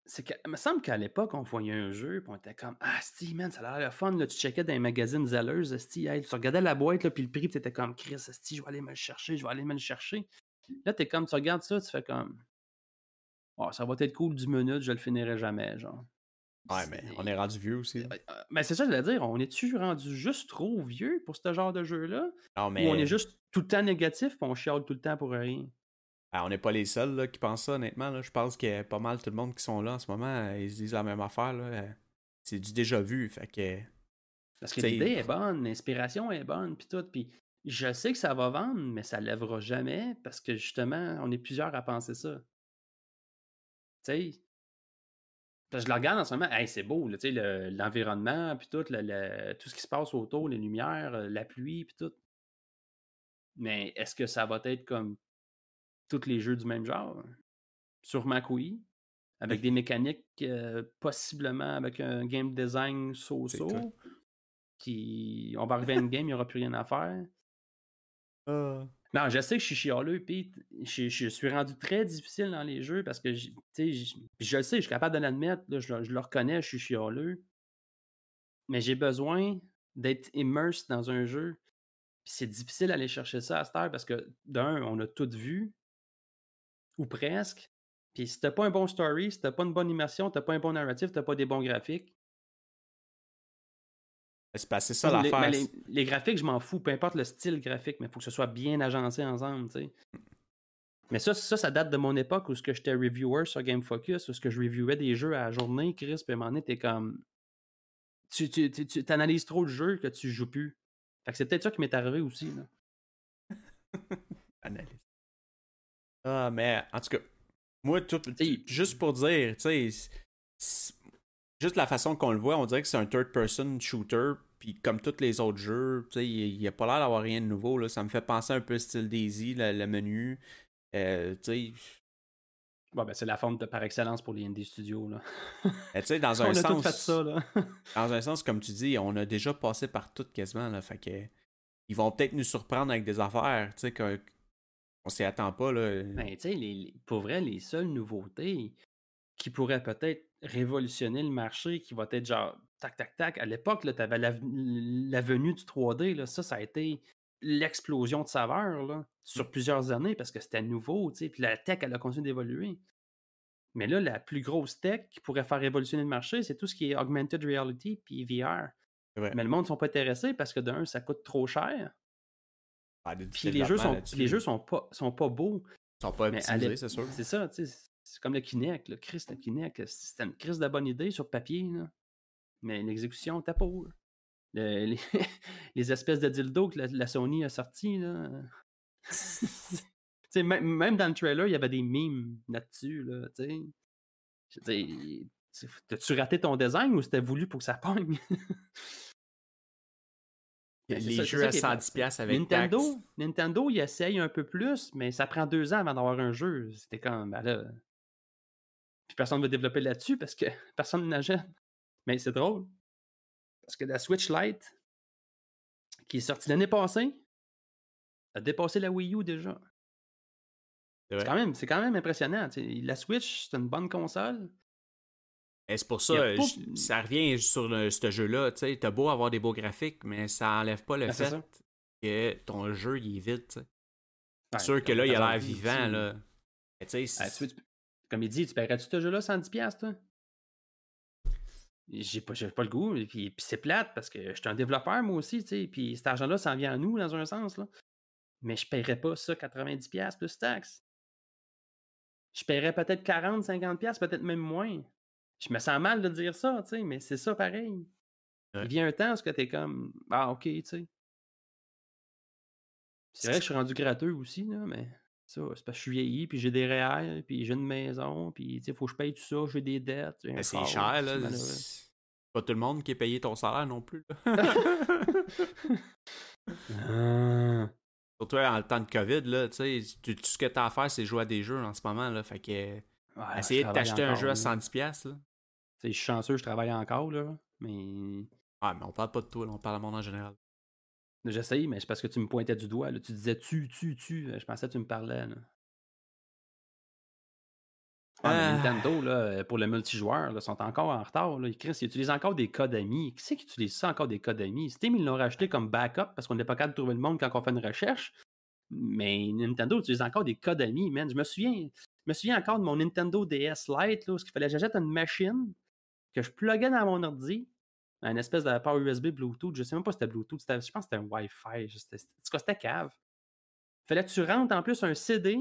C'est que, il me semble qu'à l'époque, on voyait un jeu, puis on était comme Ah, Steve, man, ça a l'air le fun. Là, tu checkais dans les magazines zèleuses, Steve, hey, tu regardais la boîte, là, puis le prix, puis t'étais comme Chris, Steve, je vais aller me le chercher, je vais aller me le chercher. Là, t'es comme, tu regardes ça, tu fais comme Oh, ça va être cool 10 minutes, je le finirai jamais, genre. Ouais, mais on est rendu vieux aussi. Euh, euh, Ben, c'est ça, je voulais dire. On est-tu rendu juste trop vieux pour ce genre de jeu-là? Non, mais Ou on est juste tout le temps négatif, puis on chiale tout le temps pour rien? ah, on n'est pas les seuls là, qui pensent ça, honnêtement. Là. Je pense qu'il y a pas mal tout le monde qui sont là en ce moment. euh, Ils se disent la même affaire. Euh, C'est du déjà vu. Fait que. Parce que l'idée est bonne, l'inspiration est bonne, puis tout. Puis je sais que ça va vendre, mais ça lèvera jamais parce que justement, on est plusieurs à penser ça. Tu sais, je le regarde en ce moment, hey, c'est beau, le- l'environnement, puis tout, le- le- tout ce qui se passe autour, les lumières, euh, la pluie, puis tout. Mais est-ce que ça va être comme tous les jeux du même genre? Sûrement que oui. Avec des mécaniques, euh, possiblement avec un game design so-so. Qui... On va arriver à une game, il n'y aura plus rien à faire. Ah. Non, je sais que je suis chialeux, Pete. Je, je suis rendu très difficile dans les jeux parce que, j'- tu sais, j'- puis je le sais, je suis capable de l'admettre, je, le- je le reconnais, je suis chialeux. Mais j'ai besoin d'être immersed dans un jeu. Puis c'est difficile d'aller chercher ça à cette heure parce que, d'un, on a tout vu, ou presque. Puis si t'as pas un bon story, si t'as pas une bonne immersion, t'as pas un bon narratif, t'as pas des bons graphiques. C'est pas- c'est ça les, l'affaire. ben, les- les graphiques, je m'en fous, peu importe le style graphique, mais il faut que ce soit bien agencé ensemble, tu sais. Mais ça, ça, ça date de mon époque où ce que j'étais reviewer sur Game Focus, où ce que je reviewais des jeux à la journée, Chris, puis à un moment donné, t'es comme. Tu, tu, tu, tu analyses trop le jeu que tu joues plus. Fait que c'est peut-être ça qui m'est arrivé aussi, là. Analyse. Ah, mais en tout cas, moi, tout, juste pour dire, tu sais, juste la façon qu'on le voit, on dirait que c'est un third-person shooter, puis comme tous les autres jeux, tu sais, il n'y a pas l'air d'avoir rien de nouveau, là. Ça me fait penser un peu style Daisy, le, le menu. Euh, tu sais, Ouais, ben, c'est la forme de, par excellence pour les indie studios. Là. Tu sais, dans on un a sens. tout fait ça. Là. Dans un sens, comme tu dis, on a déjà passé par tout quasiment. Là, fait que ils vont peut-être nous surprendre avec des affaires, tu sais, qu'on on s'y attend pas. Là. Ben, tu sais, pour vrai, les seules nouveautés qui pourraient peut-être révolutionner le marché, qui va être genre tac, tac, tac. À l'époque, tu avais la, la venue du 3D. Là, ça, ça a été l'explosion de saveur là, sur plusieurs années parce que c'était nouveau. Puis la tech, elle a continué d'évoluer. Mais là, la plus grosse tech qui pourrait faire révolutionner le marché, c'est tout ce qui est augmented reality puis VR. Mais le monde ne sont pas intéressés parce que d'un, ça coûte trop cher. Ah, Puis les jeux sont, les jeux sont pas, sont pas beaux. ils sont pas optimisés, c'est sûr. C'est ça, tu sais. C'est comme le Kinect, le Chris, le Kinect. C'était une crise de bonne idée sur papier, là. Mais l'exécution était pas. là. Le- les, les espèces de dildos que la, la Sony a sortis, là. Même, dans le trailer, il y avait des mimes là-dessus, là, T'as-tu raté ton design ou c'était voulu pour que ça pogne? Ben, les ça- c'est jeux à qui est plate, 110$ tu sais. piastres avec Nintendo. Nintendo, il essaye un peu plus, mais ça prend deux ans avant d'avoir un jeu. C'était comme, ben là. Puis personne ne va développer là-dessus parce que personne n'achète. Mais c'est drôle. Parce que la Switch Lite, qui est sortie l'année passée, a dépassé la Wii U déjà. C'est quand même, quand même impressionnant. La Switch, c'est une bonne console. Et c'est pour ça, pas- ça revient sur le- ce jeu-là. Tu t'as beau avoir des beaux graphiques, mais ça enlève pas le c'est fait que ton jeu, il est. Ouais, C'est sûr que là, il a l'air vivant. Là. Mais Ah, tu comme il dit, tu paierais-tu ce jeu-là 110$, piastres, toi? J'ai pas, j'ai pas le goût. et Puis, puis c'est plate parce que je suis un développeur, moi aussi, tu sais. Puis cet argent-là, ça en vient à nous, dans un sens, là. Mais je paierais pas ça 90$ piastres plus taxes. Je paierais peut-être 40, 50$, piastres, peut-être même moins. Je me sens mal de dire ça, tu sais, mais c'est ça pareil. Ouais. Il vient un temps où que t'es comme, ah, ok, tu sais. C'est vrai que je suis rendu gratteux aussi, là, mais ça, c'est parce que je suis vieilli, puis j'ai des réels, puis j'ai une maison, puis il faut que je paye tout ça, j'ai des dettes. j'ai un mais c'est cher. là. malheureux. C'est pas tout le monde qui est payé ton salaire non plus. Ah. Surtout en le temps de COVID, là, tu sais, tout ce que t'as à faire, c'est jouer à des jeux en ce moment. Là, fait que Ouais, essayer de t'acheter un jeu à là. 110$, piastres, là. Tu Je suis chanceux, je travaille encore, là, mais Ah, mais on parle pas de toi, là, on parle du monde en général. J'essaye, mais c'est parce que tu me pointais du doigt, là. tu disais tu, tu, tu, je pensais que tu me parlais. Là. Ah. Nintendo, là, pour le multijoueur, là, sont encore en retard. Là. Chris, ils utilisent encore des codes amis. Qui c'est qui utilise ça encore des codes amis? Steam, ils l'ont racheté comme backup parce qu'on n'est pas capable de trouver le monde quand on fait une recherche. Mais Nintendo utilise encore des codes amis, man. Je me souviens, je me souviens encore de mon Nintendo DS Lite, là, où il fallait que j'achète une machine que je pluguais dans mon ordi, un espèce de port USB Bluetooth. Je sais même pas si c'était Bluetooth, je pense que c'était un Wi-Fi. C'était, cave. Fallait que tu rentres en plus un CD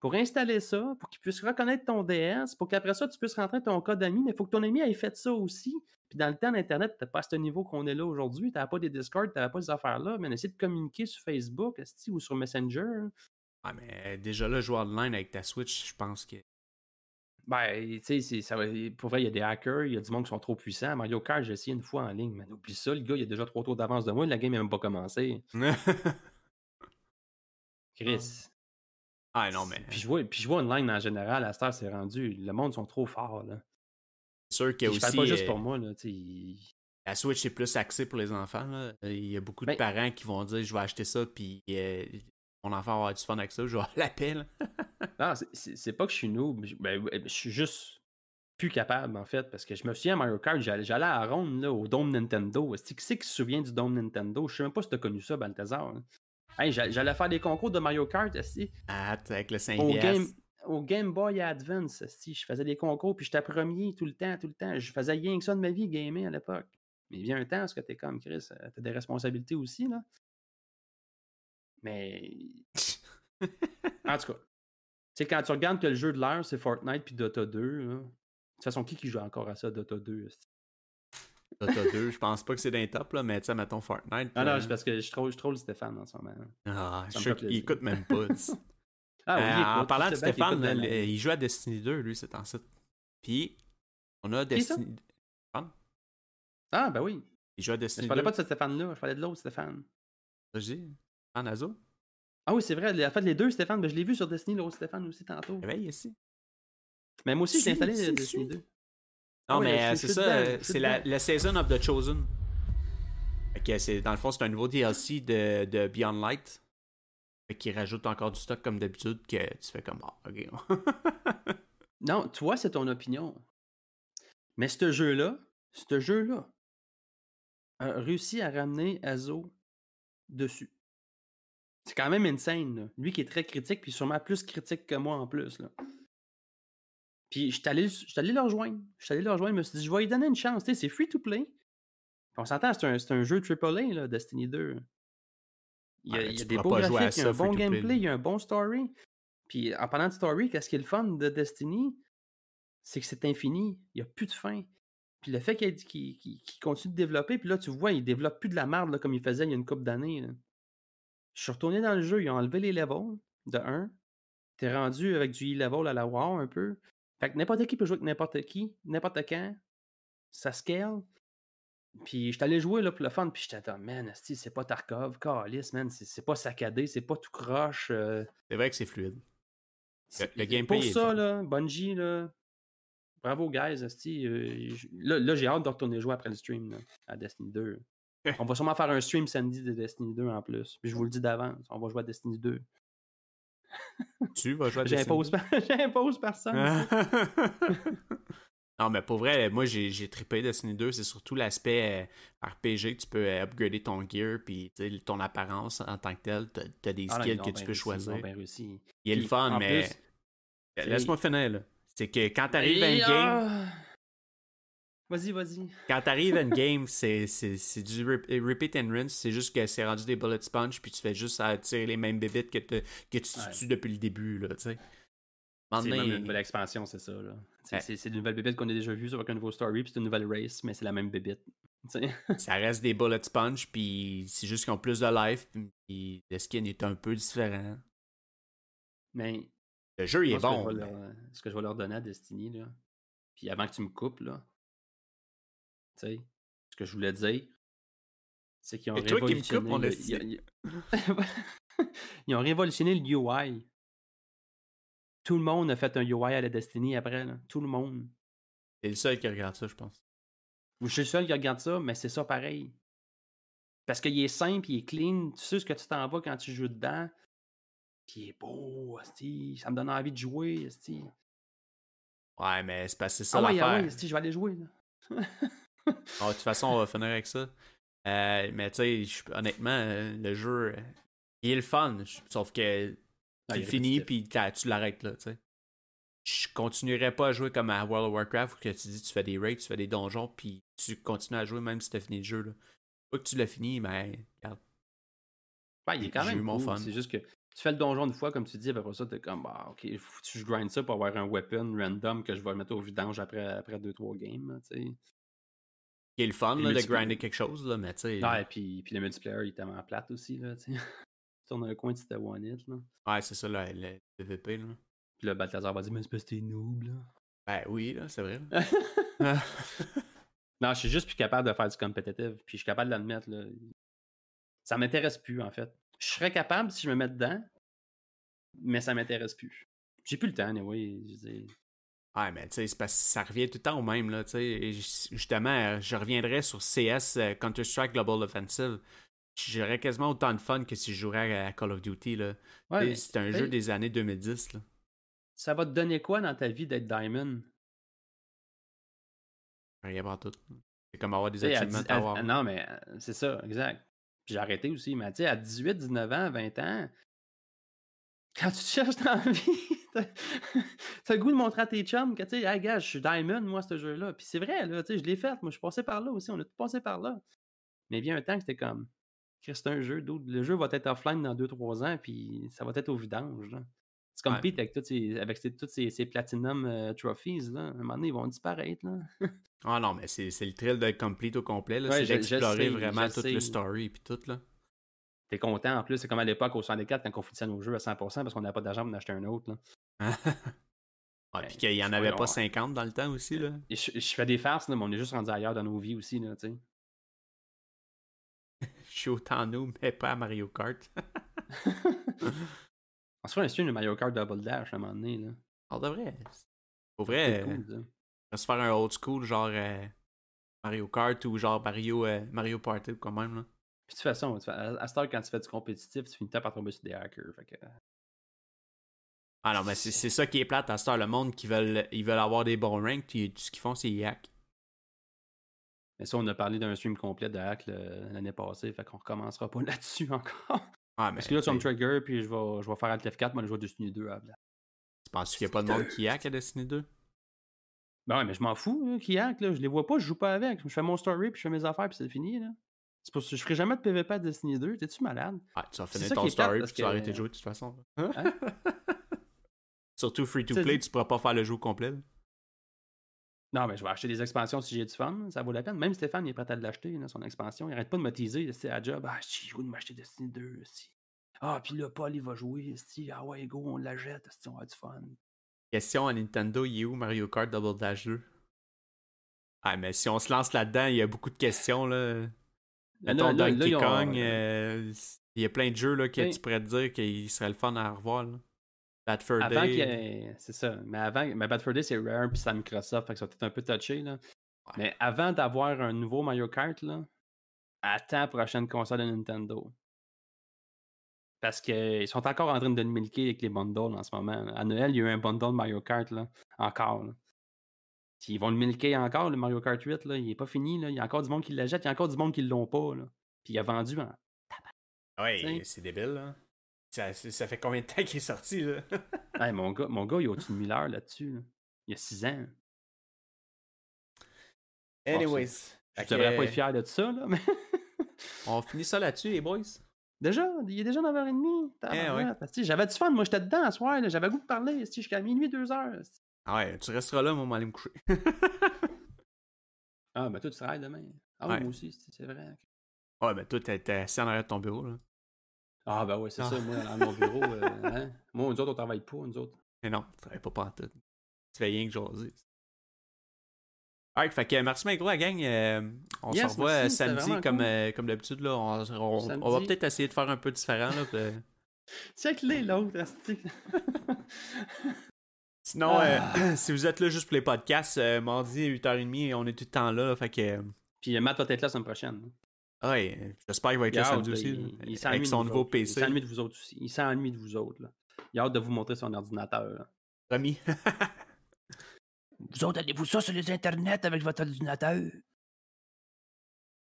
pour installer ça, pour qu'il puisse reconnaître ton DS, pour qu'après ça, tu puisses rentrer ton code ami, mais il faut que ton ami ait fait ça aussi. Puis dans le temps d'Internet, t'as pas à ce niveau qu'on est là aujourd'hui. T'avais pas des Discord, t'avais pas ces affaires-là, mais on essaie de communiquer sur Facebook ou sur Messenger. Ah, mais déjà là, jouer online avec ta Switch, je pense que. Ben, tu sais, pour vrai, il y a des hackers, il y a du monde qui sont trop puissants. Mario Kart, j'ai essayé une fois en ligne, mais oublie ça, le gars, il a déjà trois tours d'avance de moi, la game n'a même pas commencé. Chris. ah, non, mais. Puis jouer, puis jouer online en général, à cette heure, c'est rendu. Le monde sont trop forts, là. C'est sûr qu'il y a Puis je parle aussi. pas juste euh, pour moi, là, tu La Switch est plus axée pour les enfants. Là. Il y a beaucoup de Ben- parents qui vont dire Je vais acheter ça, puis euh, mon enfant va avoir du fun avec ça, je vais l'appeler. Non, c'est- pas que je suis noob, je- ben, je suis juste plus capable, en fait, parce que je me souviens à Mario Kart, j'allais à Ronde, là, au Dome Nintendo. Est-ce qui c'est qui se souvient du Dome Nintendo? Je sais même pas si t'as connu ça, Balthazar. hein. Hey, j'allais faire des concours de Mario Kart, esti. Ah, avec le 5 au Game, au Game Boy Advance, esti, je faisais des concours, puis j'étais premier tout le temps, tout le temps. Je faisais rien que ça de ma vie, gamer à l'époque. Mais il vient un temps, parce que t'es comme Chris, euh, t'as des responsabilités aussi, là. Mais. en tout cas, tu sais, quand tu regardes que le jeu de l'heure, c'est Fortnite puis Dota 2, là. De toute façon, qui qui joue encore à ça, Dota 2? esti? Dota 2, je pense pas que c'est d'un top, là, mais tu sais, mettons Fortnite. Ah là. non, c'est parce que je troll, je troll Stéphane en ce moment. Ah, ça je suis qu'il écoute même pas. Ah oui, Euh, en parlant de Stéphane, là, le- il joue à Destiny 2, lui, c'est en site. Puis, on a? Destiny. Ah, ben oui. Il joue à Mais Destiny je parlais 2. pas de ce Stéphane-là, je parlais de l'autre Stéphane. Vas-y, en Azo. Ah oui, c'est vrai. En fait, les deux Stéphane, ben, je l'ai vu sur Destiny, l'autre Stéphane aussi tantôt. Réveille ici. Mais moi aussi, j'ai installé Destiny tu- 2. Non, Ouais, mais euh, c'est ça, euh, c'est la, la Season of the Chosen. C'est, dans le fond, c'est un nouveau DLC de, de Beyond Light. Fait qui rajoute encore du stock comme d'habitude que tu fais comme ah, ok. Non, toi, c'est ton opinion. Mais ce jeu-là, ce jeu-là, a réussi à ramener Azo dessus. C'est quand même insane, là. Lui qui est très critique, puis sûrement plus critique que moi en plus, là. Puis je suis allé, le rejoindre. Je suis allé le rejoindre, je me suis dit, je vais lui donner une chance. C'est free to play. Puis on s'entend, c'est un, jeu AAA, là, Destiny 2. Il y a, il y des beaux graphiques, il y a un bon gameplay, il y a un bon story. Puis en parlant de story, qu'est-ce qui est le fun de Destiny? C'est que c'est infini. Il n'y a plus de fin. Puis le fait qu'il continue de développer, puis là, tu vois, il développe plus de la merde là, comme il faisait il y a une couple d'années. Je suis retourné dans le jeu, ils ont enlevé les levels de 1. T'es rendu avec du e-level à la WoW un peu. Fait que n'importe qui peut jouer avec n'importe qui, n'importe quand. Ça scale. Puis je allé jouer là, pour le fun, puis j'étais là, man, c'est pas Tarkov, Calis, man, c'est pas saccadé, c'est pas tout croche. euh, c'est vrai que c'est fluide. c'est- le gameplay Pour est ça, fun. là, Bungie, là, bravo, guys. euh, là, là, j'ai hâte de retourner jouer après le stream là, à Destiny 2. on va sûrement faire un stream samedi de Destiny 2 en plus. Puis je vous le dis d'avance, on va jouer à Destiny 2. Tu vas jouer à Destiny J'impose per- j'impose personne. non, mais pour vrai, moi j'ai, trippé Destiny 2, c'est surtout l'aspect euh, RPG, tu peux euh, upgrader ton gear, puis tu ton apparence en tant que tel, t'as, t'as des Ah skills que tu peux réussi, choisir. Il est le fun, mais laisse-moi finir là. C'est que quand t'arrives à une game, ah! Vas-y, vas-y. quand t'arrives à une game, c'est, c'est, c'est du rep- repeat and rinse, c'est juste que c'est rendu des bullet sponge, puis tu fais juste à tirer les mêmes bébites que, te- que tu Ouais. tues depuis le début, là, tu sais. C'est même une nouvelle expansion, c'est ça. là. C'est Ouais. c'est- une nouvelle bébite qu'on a déjà vue avec un nouveau story, puis c'est une nouvelle race, mais c'est la même bébite. Ça reste des bullet sponge, puis c'est juste qu'ils ont plus de life, puis le skin est un peu différent. Mais Le jeu, il est ce, que bon. je vais mais- leur, ce que je vais leur donner à Destiny, là, puis avant que tu me coupes, là, sais, ce que je voulais dire, c'est qu'ils ont Et toi qui me révolutionné. le- ils- ont révolutionné le UI. Tout le monde a fait un UI à la Destiny après, là. Tout le monde. C'est le seul qui regarde ça, je pense. Je suis le seul qui regarde ça, mais c'est ça pareil. Parce qu'il est simple, il est clean, tu sais ce que tu t'en vas quand tu joues dedans. Puis il est beau, ça me donne envie de jouer. Ouais, mais c'est parce que c'est ça Ah ah l'affaire. ouais, je vais aller jouer. là. Ah, de toute façon, on va finir avec ça. Euh, mais tu sais, je- honnêtement, le jeu, il est le fun. je- Sauf que Ah, tu est le finis, puis tu l'arrêtes là, tu sais. Je continuerai pas à jouer comme à World of Warcraft où que tu dis tu fais des raids, tu fais des donjons, puis tu continues à jouer même si t'as fini le jeu. Là. Pas que tu l'as fini, mais regarde. Ouais, il est quand même mon cool, fun. C'est juste que tu fais le donjon une fois, comme tu dis, puis après ça, t'es comme, bah, ok, faut que tu grind ça pour avoir un weapon random que je vais mettre au vidange après 2-3 après deux, trois games, tu sais. Il est le fun Le là, de grinder quelque chose, là, mais tu sais. Ouais, puis, puis le multiplayer, il est tellement plate aussi, là, tu sais. Tu tournes un coin, t'es one hit, là. Ouais, c'est ça, là, le PVP. Là. Puis là, Balthazar va dire, mais c'est parce que t'es noob, là. Ben oui, là, c'est vrai. là. non, je suis juste plus capable de faire du competitive. Puis je suis capable de l'admettre. Là. Ça m'intéresse plus, en fait. Je serais capable si je me mets dedans, mais ça m'intéresse plus. J'ai plus le temps, anyway. Ouais, mais tu sais, c'est parce que ça revient tout le temps au même, là, tu sais. Justement, je reviendrais sur CS, euh, Counter-Strike Global Offensive. J'aurais quasiment autant de fun que si je jouerais à Call of Duty, là. Ouais, C'est un jeu des années 2010, là. ça va te donner quoi dans ta vie d'être Diamond? Rien pas tout. C'est comme avoir des Tu sais, à achievements à- avoir. non, mais euh, c'est ça, exact. Puis j'ai arrêté aussi. Mais tu sais, à 18, 19 ans, 20 ans, quand tu te cherches dans la vie, t'as le goût de montrer à tes chums que tu sais, hey, gars, je suis Diamond, moi, ce jeu-là. Puis c'est vrai, là, tu sais, je l'ai fait. Moi, je suis passé par là aussi. On a tout passé par là. Mais il y a un temps que c'était comme, c'est un jeu. Le jeu va être offline dans 2-3 ans, puis ça va être au vidange. là. C'est comme Ouais. Pete avec, tous ces, avec ces- tous ces, ces Platinum euh, Trophies. Là. À un moment donné, ils vont disparaître. Là. Ah non, mais c'est c'est le thrill de complete au complet, là. Ouais, c'est d'explorer vraiment je tout sais. le story et tout, là. T'es content en plus, c'est comme à l'époque au 64 quand on finissait nos jeux à 100% parce qu'on n'avait pas d'argent pour en acheter un autre. Là. Ben, puis qu'il y en avait pas pas grave. 50 dans le temps aussi, là. Je, je fais des farces, là, mais on est juste rendu ailleurs dans nos vies aussi. Là. Je suis autant nous, mais pas à Mario Kart. on se fait un stream de Mario Kart Double Dash à un moment donné. Là. On devrait. Pour C'est vrai, euh, cool, on va se faire un old school, genre euh, Mario Kart ou genre Mario, euh, Mario Party ou quand même. Là. Puis de toute façon, à, cette heure, quand tu fais du compétitif, tu finis par tomber sur des hackers. Fait que, Ah non, mais c'est ça qui est plate à cette heure. Le monde qui veulent, ils veulent avoir des bons ranks, puis tout ce qu'ils font, c'est hack. mais ça, on a parlé d'un stream complet de hack l'année passée, fait qu'on recommencera pas là-dessus encore. Ah, mais Parce que là, tu vas me trigger, puis je vais, je vais faire Alt F4, moi, je vais Destiny 2 à tu penses qu'il n'y a pas de monde qui hack à Destiny 2? Ben ouais, mais je m'en fous, là, qui hack, là. Je les vois pas, je joue pas avec. Je fais mon story, puis je fais mes affaires, puis c'est fini, là. C'est pour ça que je ferai jamais de PvP à Destiny 2. T'es-tu malade? Ah, tu vas finir ton story, puis tu vas que- arrêter de jouer de toute façon. Hein? Surtout free to play, tu pourras pas faire le jeu complet. Non, mais je vais acheter des expansions si j'ai du fun. Ça vaut la peine. Même Stéphane, il est prêt à l'acheter, son expansion. Il arrête pas de me teaser. C'est à job. Ah, si, j'ai goût de m'acheter Destiny 2. Si. Ah, puis là, Paul, il va jouer. Si. Ah ouais, go, on la jette. Si, on va du fun. Question à Nintendo, il est où Mario Kart Double Dash 2? Ah, mais si on se lance là-dedans, il y a beaucoup de questions. Là. Là, là, Donkey ont- Kong, euh, il y a plein de jeux là, que Oui. tu pourrais te dire qu'il serait le fun à revoir. Là. Bad Fur Day. ait- C'est ça. Mais avant. Mais Bad Fur Day, c'est Rare, puis c'est à Microsoft. Fait que ça peut-être un peu touché, là. Ouais. Mais avant d'avoir un nouveau Mario Kart, là, attends la prochaine console de Nintendo. Parce qu'ils sont encore en train de milquer avec les bundles en ce moment. À Noël, il y a eu un bundle Mario Kart, là, encore. là. Puis Ils vont le milquer encore, le Mario Kart 8, là. Il est pas fini, là. Il y a encore du monde qui l'achète, il y a encore du monde qui l'ont pas, là. Puis il a vendu en. Ouais, c'est débile. Là. Ça, c'est- ça fait combien de temps qu'il est sorti? Là? Hey, mon, gars, mon gars, il a au-dessus de 1000 heures là-dessus. là. Il y a 6 ans. Anyways. Je Fait devrais que, pas être fier de ça, là, mais. On finit ça là-dessus, les boys. Déjà, il est déjà 9h30. Eh J'avais du fun, moi j'étais dedans ce soir, j'avais le goût de parler jusqu'à minuit, 2h. Ah ouais, tu resteras là, moi, on va aller me coucher. Ah, ben toi tu travailles demain. Ah, Ouais. moi aussi, c'est vrai. ouais, mais toi, t'es assis en arrière de ton bureau. Là. Ah, ben ouais, c'est Ah. ça, moi, dans mon bureau. euh, hein. Moi, nous autres, on travaille pas, nous autres. Mais non, tu travailles pas pantoute. Tu fais rien que jaser. Alright, fait que merci, bien gros, la gang. Euh, on Yes, se revoit euh, merci, samedi comme, cool. euh, comme d'habitude. là. On, on- on va peut-être essayer de faire un peu différent. Là, que- Check-les, l'autre, Sinon, euh, Ah. si vous êtes là juste pour les podcasts, euh, mardi 8h30, on est tout le temps là. Fait que. euh, Puis euh, Matt va être là la semaine prochaine. ouais, euh, j'espère qu'il va être là Il samedi aussi. il- avec de son vous nouveau autres. PC. Il s'ennuie de vous autres aussi. Il s'ennuie de vous autres. Là. Il a hâte de vous montrer son ordinateur. là. Promis. Vous autres, allez-vous ça sur les internets avec votre ordinateur?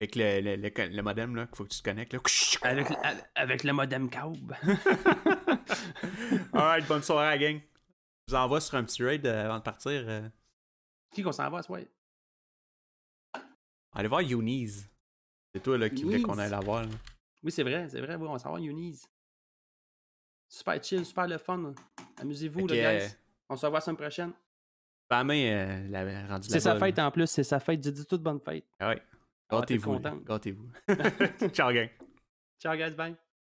avec le, le, le, le modem, là, qu'il faut que tu te connectes. Là. Avec, avec le modem câble. Alright, bonne soirée, la gang. Je vous envoie sur un petit raid euh, avant de partir. euh. Qui qu'on s'en va, soir? Allez voir Eunice. C'est toi là, qui voulait qu'on aille la voir. là. Oui, c'est vrai, c'est vrai, oui, on s'en va. Super chill, super le fun. Amusez-vous, Ok, les euh, guys. On se revoit la semaine prochaine. Main, euh, la rendue C'est sa fête en plus, c'est sa fête. Dis, dis toute bonne fête. Ah ouais. Ah, Gâtez-vous. Gâtez-vous. Ciao, gang. Ciao, guys, bye.